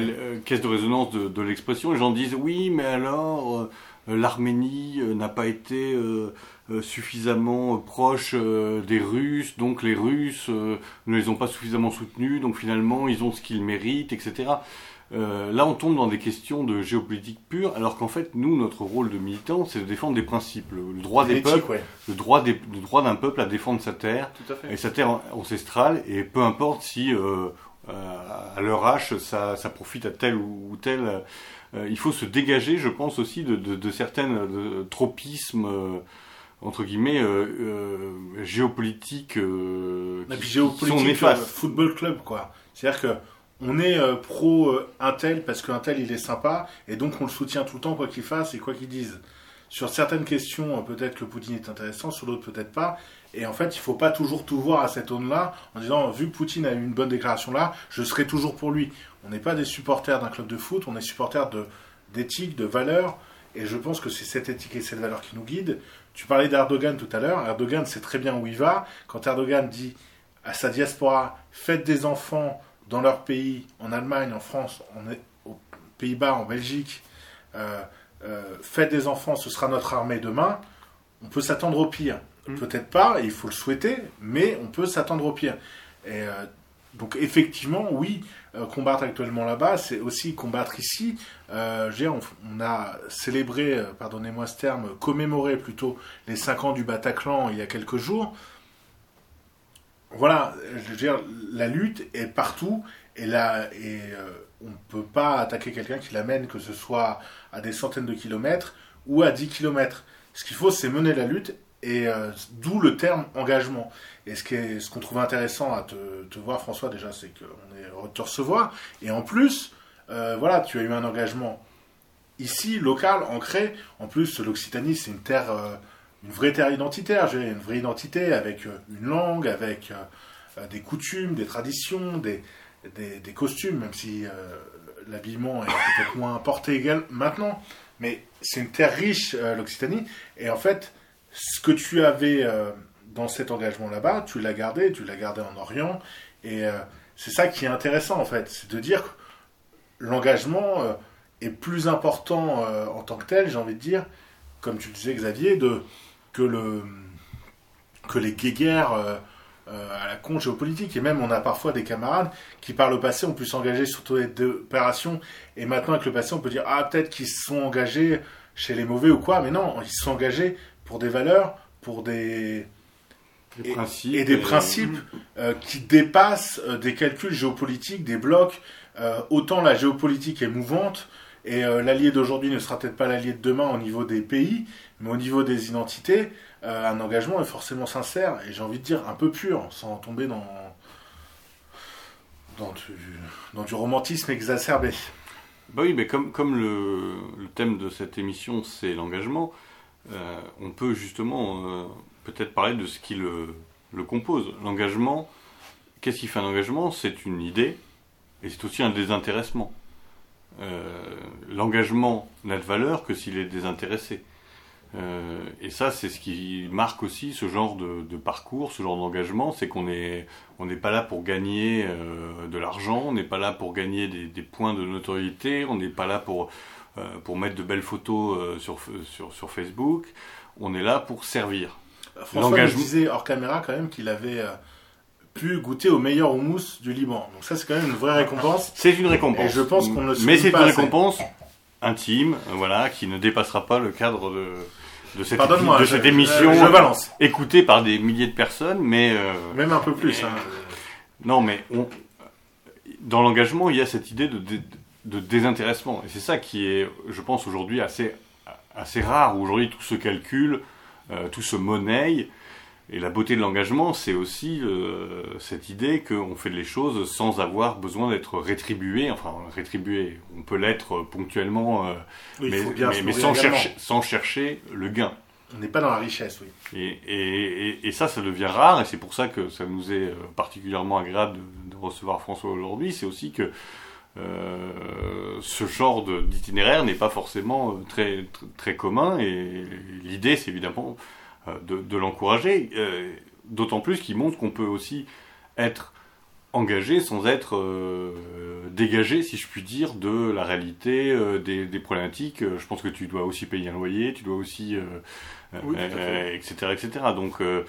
caisse de résonance de, de l'expression. Les gens disent oui, mais alors, l'Arménie n'a pas été suffisamment proche des Russes, donc les Russes ne les ont pas suffisamment soutenus, donc finalement, ils ont ce qu'ils méritent, etc. Euh, là, on tombe dans des questions de géopolitique pure, alors qu'en fait, nous, notre rôle de militant, c'est de défendre des principes, le, droit des peuples, le droit des, le droit d'un peuple à défendre sa terre et sa terre ancestrale, et peu importe si euh, euh, à leur âge, ça, ça, profite à tel ou, tel. il faut se dégager, je pense aussi, de, de, de certaines tropismes entre guillemets géopolitiques, qui, géopolitique, sont néfastes. football club, quoi. C'est-à-dire que on est euh, pro euh, Intel parce qu'Intel il est sympa et donc on le soutient tout le temps quoi qu'il fasse et quoi qu'il dise. Sur certaines questions, euh, peut-être que Poutine est intéressant, sur d'autres peut-être pas. Et en fait, il faut pas toujours tout voir à cette aune-là en disant vu que Poutine a eu une bonne déclaration là, je serai toujours pour lui. On n'est pas des supporters d'un club de foot, on est supporters d'éthique, de valeurs. Et je pense que c'est cette éthique et cette valeur qui nous guident. Tu parlais d'Erdogan tout à l'heure. Erdogan sait très bien où il va. Quand Erdogan dit à sa diaspora faites des enfants dans leur pays, en Allemagne, en France, aux Pays-Bas, en Belgique, euh, euh, faites des enfants, ce sera notre armée demain, on peut s'attendre au pire. Mm. Peut-être pas, il faut le souhaiter, mais on peut s'attendre au pire. Et euh, donc effectivement, oui, combattre actuellement là-bas, c'est aussi combattre ici. On, on, a célébré, pardonnez-moi ce terme, commémoré plutôt les 5 ans du Bataclan il y a quelques jours. Voilà, je veux dire, la lutte est partout et là, euh, on ne peut pas attaquer quelqu'un qui l'amène, que ce soit à des centaines de kilomètres ou à 10 kilomètres. Ce qu'il faut, c'est mener la lutte et euh, d'où le terme engagement. Et ce qu'on ce qu'on trouve intéressant à te, voir, François, déjà, c'est qu'on est heureux de te recevoir. Et en plus, euh, voilà, tu as eu un engagement ici, local, ancré. En plus, l'Occitanie, c'est une terre, une vraie terre identitaire. J'ai une vraie identité avec euh, une langue, avec euh, des coutumes, des traditions, des, des, costumes, même si euh, l'habillement est peut-être moins porté égal maintenant. Mais c'est une terre riche, euh, l'Occitanie. Et en fait, ce que tu avais euh, dans cet engagement là-bas, tu l'as gardé, tu l'as gardé en Orient. Et euh, c'est ça qui est intéressant, en fait. C'est de dire que l'engagement euh, est plus important euh, en tant que tel, j'ai envie de dire, comme tu le disais, Xavier, de, que, le, que les guéguerres euh, euh, à la con géopolitique. Et même, on a parfois des camarades qui, par le passé, ont pu s'engager sur des opérations. Et maintenant, avec le passé, on peut dire Ah, peut-être qu'ils se sont engagés chez les mauvais ou quoi. Mais non, ils se sont engagés pour des valeurs, pour des. Des Et- principes. et des principes euh, qui dépassent euh, des calculs géopolitiques, des blocs. Euh, autant la géopolitique est mouvante, et euh, l'allié d'aujourd'hui ne sera peut-être pas l'allié de demain au niveau des pays, mais au niveau des identités, euh, un engagement est forcément sincère, et j'ai envie de dire un peu pur, sans tomber dans, dans, du, romantisme exacerbé. Bah oui, mais comme, comme le, thème de cette émission, c'est l'engagement, euh, on peut justement peut-être parler de ce qui le, le compose. L'engagement, qu'est-ce qui fait un engagement? C'est une idée, et c'est aussi un désintéressement. Euh, L'engagement n'a de valeur que s'il est désintéressé. Euh, et ça, c'est ce qui marque aussi ce genre de, de parcours, ce genre d'engagement, c'est qu'on est, on n'est pas là pour gagner euh, de l'argent, on n'est pas là pour gagner des, des points de notoriété, on n'est pas là pour, euh, pour mettre de belles photos sur, sur, sur Facebook, on est là pour servir. François nous disait hors caméra quand même qu'il avait pu goûter au meilleur houmous du Liban. Donc ça, c'est quand même une vraie récompense. C'est une récompense. Et je pense qu'on ne Mais c'est une assez. récompense intime, euh, voilà, qui ne dépassera pas le cadre de, de cette, je- émission je écoutée par des milliers de personnes, mais euh, Même un peu plus. Hein. Non, mais on- dans l'engagement, il y a cette idée de, dé- de désintéressement. Et c'est ça qui est, je pense, aujourd'hui assez, assez rare. où Aujourd'hui, tout se calcule, euh, tout se monnaie. Et la beauté de l'engagement, c'est aussi euh, cette idée qu'on fait les choses sans avoir besoin d'être rétribué. Enfin, rétribué, on peut l'être ponctuellement, euh, Oui, mais, sans, chercher, sans chercher le gain. On n'est pas dans la richesse, oui. Et, et- et- et ça, ça devient rare, et c'est pour ça que ça nous est euh, particulièrement agréable de, de recevoir François aujourd'hui. C'est aussi que euh, ce genre d'itinéraire n'est pas forcément très, très, très commun, et l'idée, c'est évidemment de, de l'encourager, euh, d'autant plus qu'il montre qu'on peut aussi être engagé sans être euh, dégagé, si je puis dire, de la réalité, euh, des, des problématiques. Euh, Je pense que tu dois aussi payer un loyer, tu dois aussi... euh, Oui, euh, etc., etc. Donc, euh,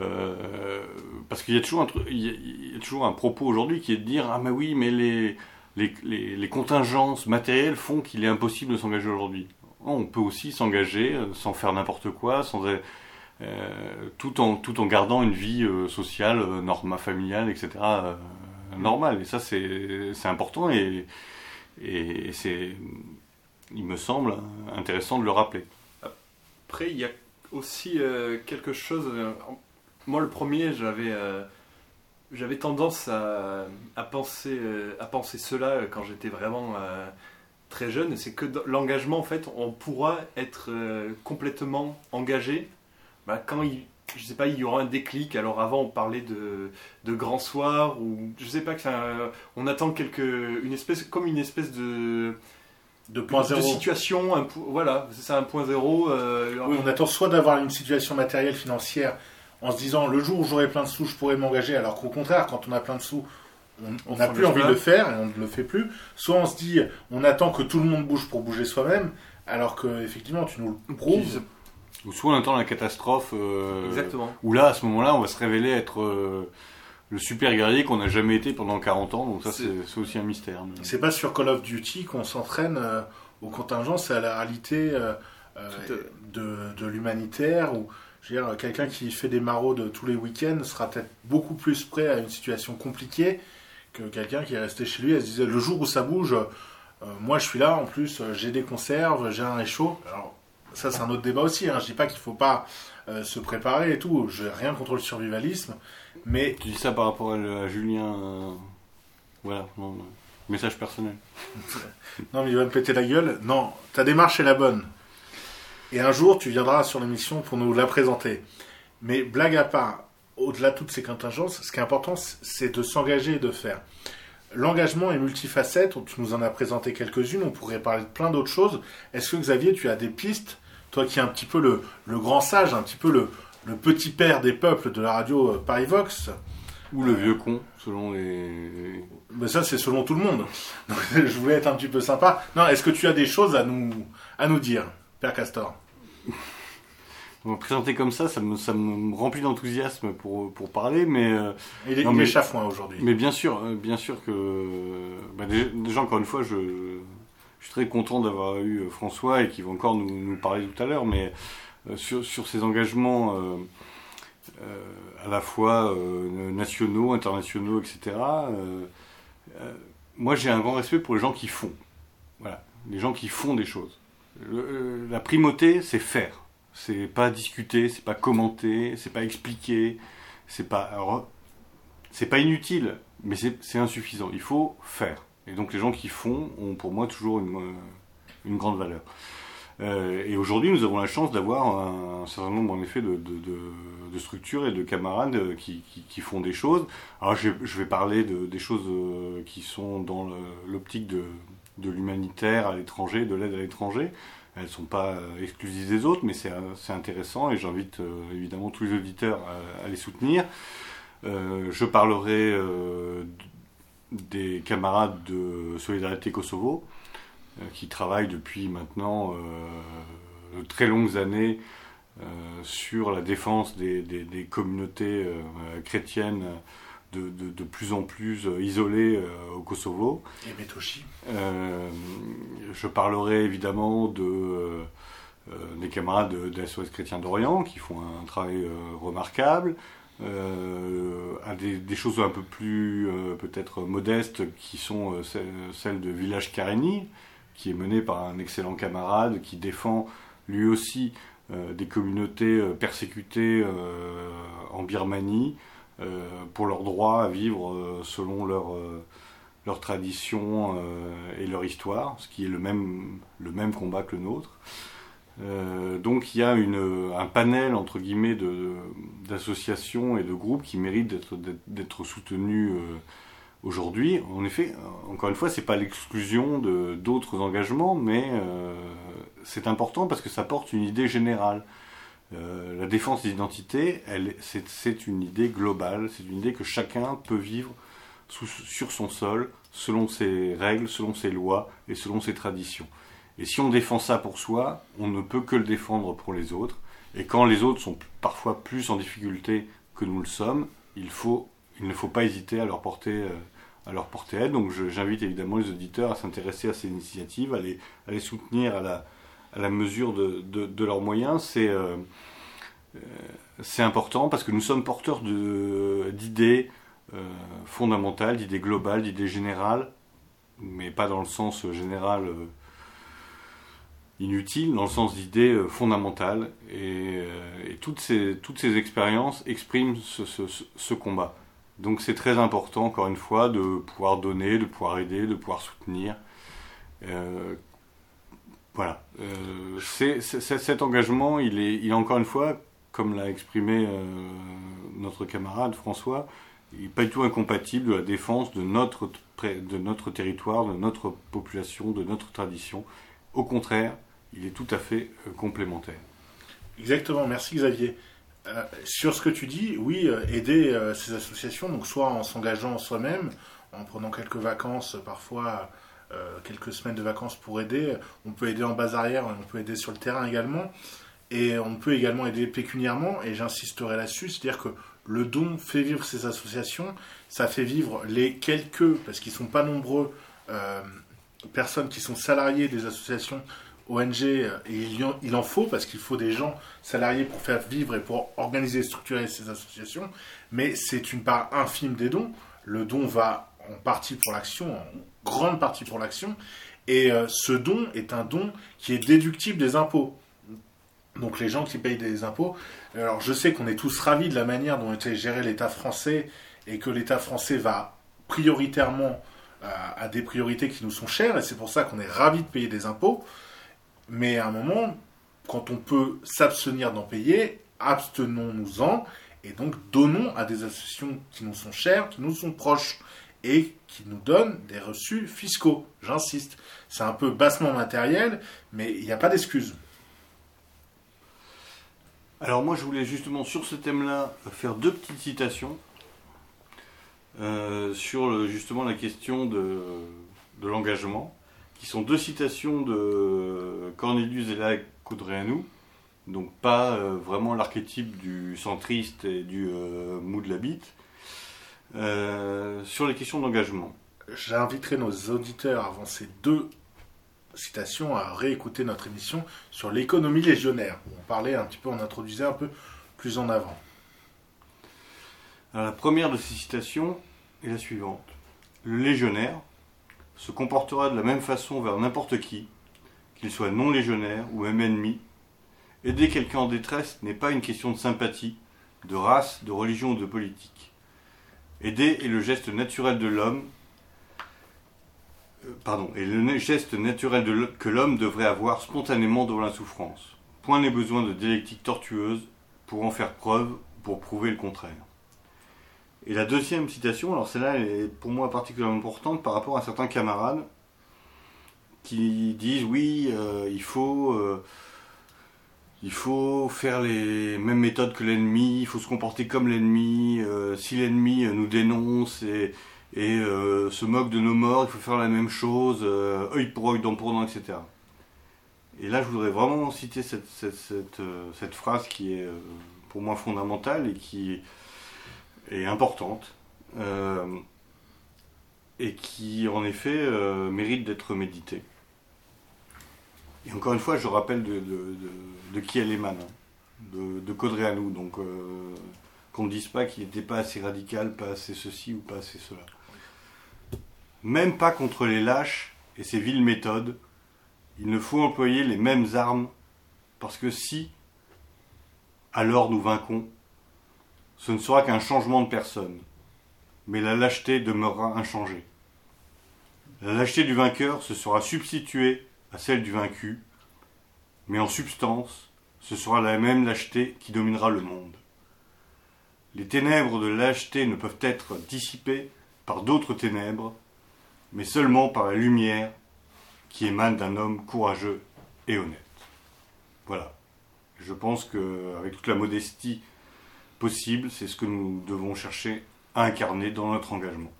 euh, parce qu'il y a toujours un truc, il y a, il y a toujours un propos aujourd'hui qui est de dire ah mais oui, mais les les, les, les contingences matérielles font qu'il est impossible de s'engager aujourd'hui. On peut aussi s'engager euh, sans faire n'importe quoi, sans euh, tout en tout en gardant une vie euh, sociale, euh, norma familiale, etc. euh, normale. Et ça c'est important et et c'est il me semble intéressant de le rappeler. Après, il y a aussi euh, quelque chose. euh, moi, le premier, j'avais euh, j'avais tendance à, penser euh, à penser cela euh, quand j'étais vraiment euh, très jeune. C'est que l'engagement, en fait, on pourra être euh, complètement engagé bah, quand il je sais pas, il y aura un déclic. Alors avant, on parlait de, de grand soir ou je sais pas enfin, on attend quelque une espèce comme une espèce de De point de zéro. situation. Un, voilà, c'est ça un point zéro. euh, Oui, on attend soit d'avoir une situation matérielle financière en se disant le jour où j'aurai plein de sous, je pourrai m'engager, alors qu'au contraire, quand on a plein de sous, on n'a plus envie de le faire et on ne le fait plus. Soit on se dit on attend que tout le monde bouge pour bouger soi-même, alors que effectivement tu nous le prouves. Ou soit on attend la catastrophe. euh, Exactement. Où là, à ce moment-là, on va se révéler être euh, le super guerrier qu'on n'a jamais été pendant 40 ans. Donc ça, C'est- aussi un mystère. mais- C'est pas sur Call of Duty qu'on s'entraîne euh, au contingent, c'est à la réalité euh, euh, de, de l'humanitaire. Où Je veux dire, quelqu'un qui fait des maraudes tous les week-ends sera peut-être beaucoup plus prêt à une situation compliquée que quelqu'un qui est resté chez lui et se disait le jour où ça bouge, euh, moi je suis là, en plus j'ai des conserves, j'ai un réchaud. Alors ça c'est un autre débat aussi, hein. je dis pas qu'il faut pas euh, se préparer et tout, je n'ai rien contre le survivalisme, mais... Tu dis ça par rapport à, Julien... Voilà, non, message personnel. non mais il va me péter la gueule. Non, ta démarche est la bonne. Et un jour, tu viendras sur l'émission pour nous la présenter. Mais blague à part, au-delà de toutes ces contingences, ce qui est important, c'est de s'engager et de faire. L'engagement est multifacette, tu nous en as présenté quelques-unes, on pourrait parler de plein d'autres choses. Est-ce que Xavier, tu as des pistes, toi qui es un petit peu le, grand sage, un petit peu le, petit père des peuples de la radio euh, Paris Vox Ou le vieux con, selon les... Mais ça, c'est selon tout le monde. je voulais être un petit peu sympa. Non, est-ce que tu as des choses à nous, à nous dire Père Castor? On va présenter comme ça, ça me, ça me remplit d'enthousiasme pour, pour parler, mais... Euh, il est, non, chafouin aujourd'hui. Mais bien sûr, euh, bien sûr que... Bah, déjà, encore une fois, je, je, suis très content d'avoir eu euh, François et qui va encore nous, parler tout à l'heure, mais sur, sur ces engagements à la fois nationaux, internationaux, etc., moi j'ai un grand respect pour les gens qui font. Voilà, les gens qui font des choses. Euh, la primauté, c'est faire. C'est pas discuter, c'est pas commenter, c'est pas expliquer, c'est pas. c'est pas inutile, mais c'est insuffisant. Il faut faire. Et donc les gens qui font ont pour moi toujours une, euh, grande valeur. Euh, et aujourd'hui, nous avons la chance d'avoir un, certain nombre, en effet, de, structures et de camarades qui, font des choses. Alors, je, vais parler des choses qui sont dans l'optique de, l'humanitaire à l'étranger, de l'aide à l'étranger. Elles ne sont pas euh, exclusives des autres, mais c'est euh, intéressant et j'invite euh, évidemment tous les auditeurs à, les soutenir. je parlerai des camarades de Solidarité Kosovo qui travaillent depuis maintenant de très longues années sur la défense des, des communautés chrétiennes de, de, plus en plus euh, isolés euh, au Kosovo. Et Metoshi. Euh, je parlerai évidemment de, des camarades de, de SOS Chrétien d'Orient qui font un travail remarquable. À des, des, choses un peu plus peut-être modestes qui sont celles de Village Karéni, qui est mené par un excellent camarade qui défend lui aussi des communautés persécutées en Birmanie, euh, pour leur droit à vivre euh, selon leur, euh, leur tradition et leur histoire, ce qui est le même, le même combat que le nôtre. Donc il y a un panel entre guillemets d'associations et de groupes qui méritent d'être soutenus aujourd'hui. En effet, encore une fois, c'est pas l'exclusion d'autres engagements, mais c'est important parce que ça porte une idée générale. Euh, la défense des identités, c'est une idée globale, c'est une idée que chacun peut vivre sur son sol, selon ses règles, selon ses lois et selon ses traditions. Et si on défend ça pour soi, on ne peut que le défendre pour les autres. Et quand les autres sont parfois plus en difficulté que nous le sommes, il, ne faut pas hésiter à leur porter, euh, à leur porter aide. Donc j'invite évidemment les auditeurs à s'intéresser à ces initiatives, à les soutenir à la, mesure de, leurs moyens, c'est euh, euh, c'est important parce que nous sommes porteurs d'idées fondamentales, d'idées globales, d'idées générales, mais pas dans le sens général inutile, dans le sens d'idées fondamentales. Et, toutes, ces, toutes ces expériences expriment ce, combat. Donc c'est très important, encore une fois, de pouvoir donner, de pouvoir aider, de pouvoir soutenir. Voilà. Euh, cet engagement, il est, il encore une fois, comme l'a exprimé euh, notre camarade François, il n'est pas du tout incompatible de la défense de notre, de notre territoire, de notre population, de notre tradition. Au contraire, il est tout à fait euh, complémentaire. Exactement, merci Xavier. sur ce que tu dis, oui, aider ces associations, donc soit en s'engageant soi-même, en prenant quelques vacances parfois euh, quelques semaines de vacances pour aider. On peut aider en base arrière, on peut aider sur le terrain également. Et on peut également aider pécuniairement, et j'insisterai là-dessus, c'est-à-dire que le don fait vivre ces associations, ça fait vivre les quelques, parce qu'ils sont pas nombreux, euh, personnes qui sont salariées des associations ONG, et il, en, faut parce qu'il faut des gens salariés pour faire vivre et pour organiser et structurer ces associations, mais c'est une part infime des dons. Le don va en partie pour l'action, en grande partie pour l'action, et euh, ce don est un don qui est déductible des impôts. Donc les gens qui payent des impôts, alors je sais qu'on est tous ravis de la manière dont était géré l'État français et que l'État français va prioritairement à, à des priorités qui nous sont chères, et c'est pour ça qu'on est ravis de payer des impôts. Mais à un moment, quand on peut s'abstenir d'en payer, abstenons-nous-en et donc donnons à des associations qui nous sont chères, qui nous sont proches et qui nous donnent des reçus fiscaux. J'insiste. C'est un peu bassement matériel, mais il n'y a pas d'excuse. Alors moi je voulais justement sur ce thème-là faire deux petites citations euh, sur justement la question de l'engagement, qui sont deux citations de Cornelius et la Coudréanou, donc pas euh, vraiment l'archétype du centriste et du euh, mou de la bite, euh, sur les questions d'engagement. J'inviterai nos auditeurs avant ces deux citations à réécouter notre émission sur l'économie légionnaire. où On parlait un petit peu, on introduisait un peu plus en avant. Alors, la première de ces citations est la suivante. Le légionnaire se comportera de la même façon vers n'importe qui, qu'il soit non légionnaire ou même ennemi. Aider quelqu'un en détresse n'est pas une question de sympathie, de race, de religion ou de politique. Aider est le geste naturel de l'homme, euh, pardon, est le geste naturel que l'homme devrait avoir spontanément devant la souffrance. Point n'est besoin de dialectique tortueuse pour en faire preuve, pour prouver le contraire. Et la deuxième citation, alors celle-là elle est pour moi particulièrement importante par rapport à certains camarades qui disent oui, euh, il faut euh, il faut faire les mêmes méthodes que l'ennemi, il faut se comporter comme l'ennemi. euh, si l'ennemi nous dénonce et, se moque de nos morts, il faut faire la même chose, euh, œil pour œil, dent pour dent, etc. Et là, je voudrais vraiment citer cette, phrase qui est pour moi fondamentale et qui est importante euh, et qui en effet euh, mérite d'être méditée. Et encore une fois, je rappelle de, qui elle émane, hein, de, de donc euh, qu'on ne dise pas qu'il n'était pas assez radical, pas assez ceci ou pas assez cela. Même pas contre les lâches et ces viles méthodes, il ne faut employer les mêmes armes, parce que si, alors nous vainquons, ce ne sera qu'un changement de personne, mais la lâcheté demeurera inchangée. La lâcheté du vainqueur se sera substituée à celle du vaincu, mais en substance, ce sera la même lâcheté qui dominera le monde. Les ténèbres de lâcheté ne peuvent être dissipées par d'autres ténèbres, mais seulement par la lumière qui émane d'un homme courageux et honnête. Voilà. Je pense que avec toute la modestie possible, c'est ce que nous devons chercher à incarner dans notre engagement.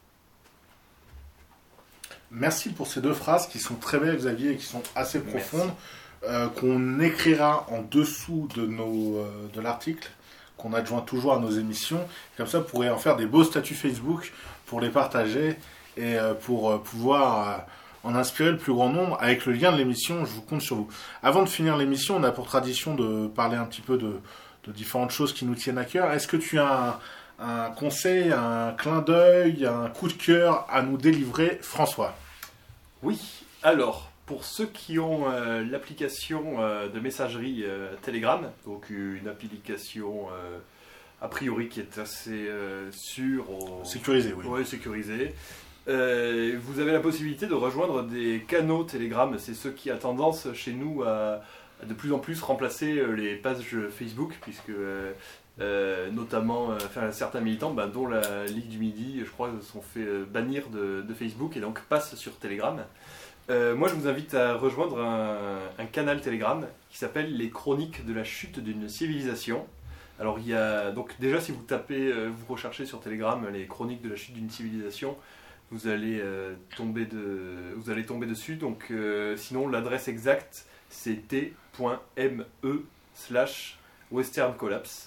Merci pour ces deux phrases qui sont très belles, Xavier, et qui sont assez profondes, euh, qu'on écrira en dessous de, nos, euh, de l'article, qu'on adjoint toujours à nos émissions. Comme ça, vous pourrez en faire des beaux statuts Facebook pour les partager et euh, pour euh, pouvoir euh, en inspirer le plus grand nombre. Avec le lien de l'émission, je vous compte sur vous. Avant de finir l'émission, on a pour tradition de parler un petit peu de, de différentes choses qui nous tiennent à cœur. Est-ce que tu as un, un conseil, un clin d'œil, un coup de cœur à nous délivrer, François? Oui, alors, pour ceux qui ont euh, l'application euh, de messagerie euh, Telegram, donc une application a priori qui est assez sûre, au- Sécurisé, oui. Ouais, sécurisée, vous avez la possibilité de rejoindre des canaux Telegram. C'est ce qui a tendance chez nous à de plus en plus remplacer euh, les pages Facebook, puisque euh, euh, notamment certains militants, ben, dont la Ligue du Midi, je crois, sont fait bannir de, Facebook et donc passent sur Telegram. Moi, je vous invite à rejoindre un, un canal Telegram qui s'appelle Les Chroniques de la chute d'une civilisation. Alors, il y a donc déjà si vous tapez, vous recherchez sur Telegram les Chroniques de la chute d'une civilisation, vous allez tomber de, vous allez tomber dessus. Donc, sinon, l'adresse exacte c'est t.me slash Western Collapse.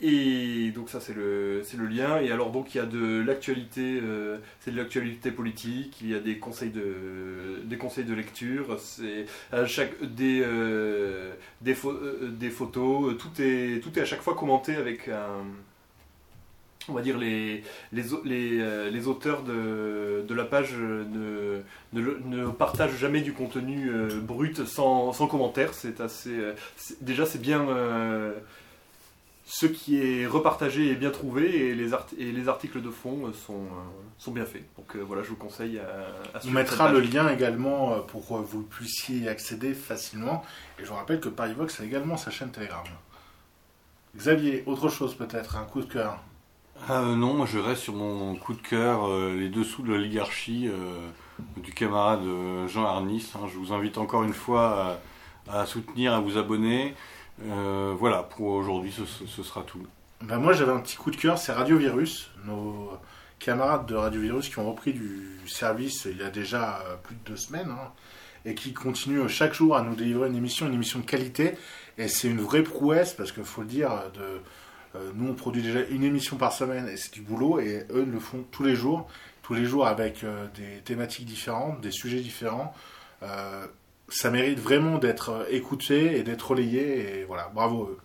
Et donc ça c'est le, le lien. Et alors donc il y a de l'actualité, euh, c'est de l'actualité politique, il y a des conseils de, des conseils de lecture, c'est à chaque, des, euh, euh, des photos, tout est, tout est à chaque fois commenté avec un, on va dire les, les, euh, les auteurs de, de la page ne, ne, ne partagent jamais du contenu euh, brut sans, sans commentaire. C'est assez, euh, déjà c'est bien euh, ce qui est repartagé est bien trouvé et les, art- et les articles de fond euh, sont, euh, sont bien faits. Donc euh, voilà, je vous conseille à, à On mettra le lien également euh, pour que vous puissiez y accéder facilement. Et je vous rappelle que Parivox a également sa chaîne Telegram. Xavier, autre chose peut-être, un coup de cœur? Ah, euh, non, moi je reste sur mon coup de cœur, euh, les dessous de l'oligarchie euh, du camarade Jean Arnis. hein. Je vous invite encore une fois à, soutenir, à vous abonner. Voilà, pour aujourd'hui, ce, sera tout. Ben moi j'avais un petit coup de cœur, c'est Radio Virus, nos camarades de Radio Virus qui ont repris du service il y a déjà plus de deux semaines hein, et qui continuent chaque jour à nous délivrer une émission, une émission de qualité. Et c'est une vraie prouesse parce qu'il faut le dire, de, nous on produit déjà une émission par semaine et c'est du boulot et eux le font tous les jours, tous les jours avec euh, des thématiques différentes, des sujets différents. Euh, ça mérite vraiment d'être euh, écouté et d'être relayé et voilà, bravo eux.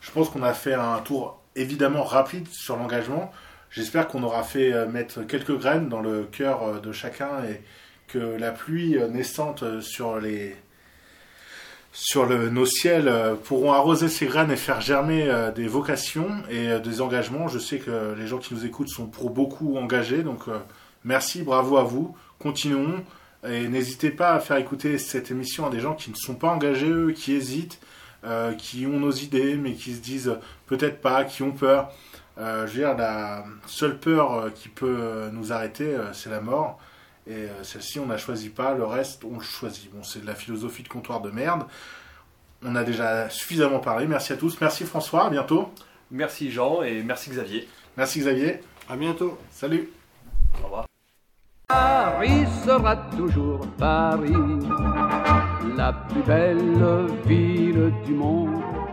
Je pense qu'on a fait un tour évidemment rapide sur l'engagement. J'espère qu'on aura fait euh, mettre quelques graines dans le cœur euh, de chacun et que la pluie euh, naissante euh, sur les sur nos ciels euh, pourront arroser ces graines et faire germer euh, des vocations et euh, des engagements. Je sais que les gens qui nous écoutent sont pour beaucoup engagés, donc merci, bravo à vous. Continuons et n'hésitez pas à faire écouter cette émission à des gens qui ne sont pas engagés, eux, qui hésitent, qui ont nos idées, mais qui se disent peut-être pas, qui ont peur. Je veux dire, la seule peur qui peut nous arrêter, c'est la mort. Et euh, celle-ci, on n'a choisi pas, le reste, on le choisit. Bon, c'est de la philosophie de comptoir de merde. On a déjà suffisamment parlé. Merci à tous. Merci François, à bientôt. Merci Jean et merci Xavier. Merci Xavier. À bientôt! Salut. Au revoir. Paris sera toujours Paris, la plus belle ville du monde.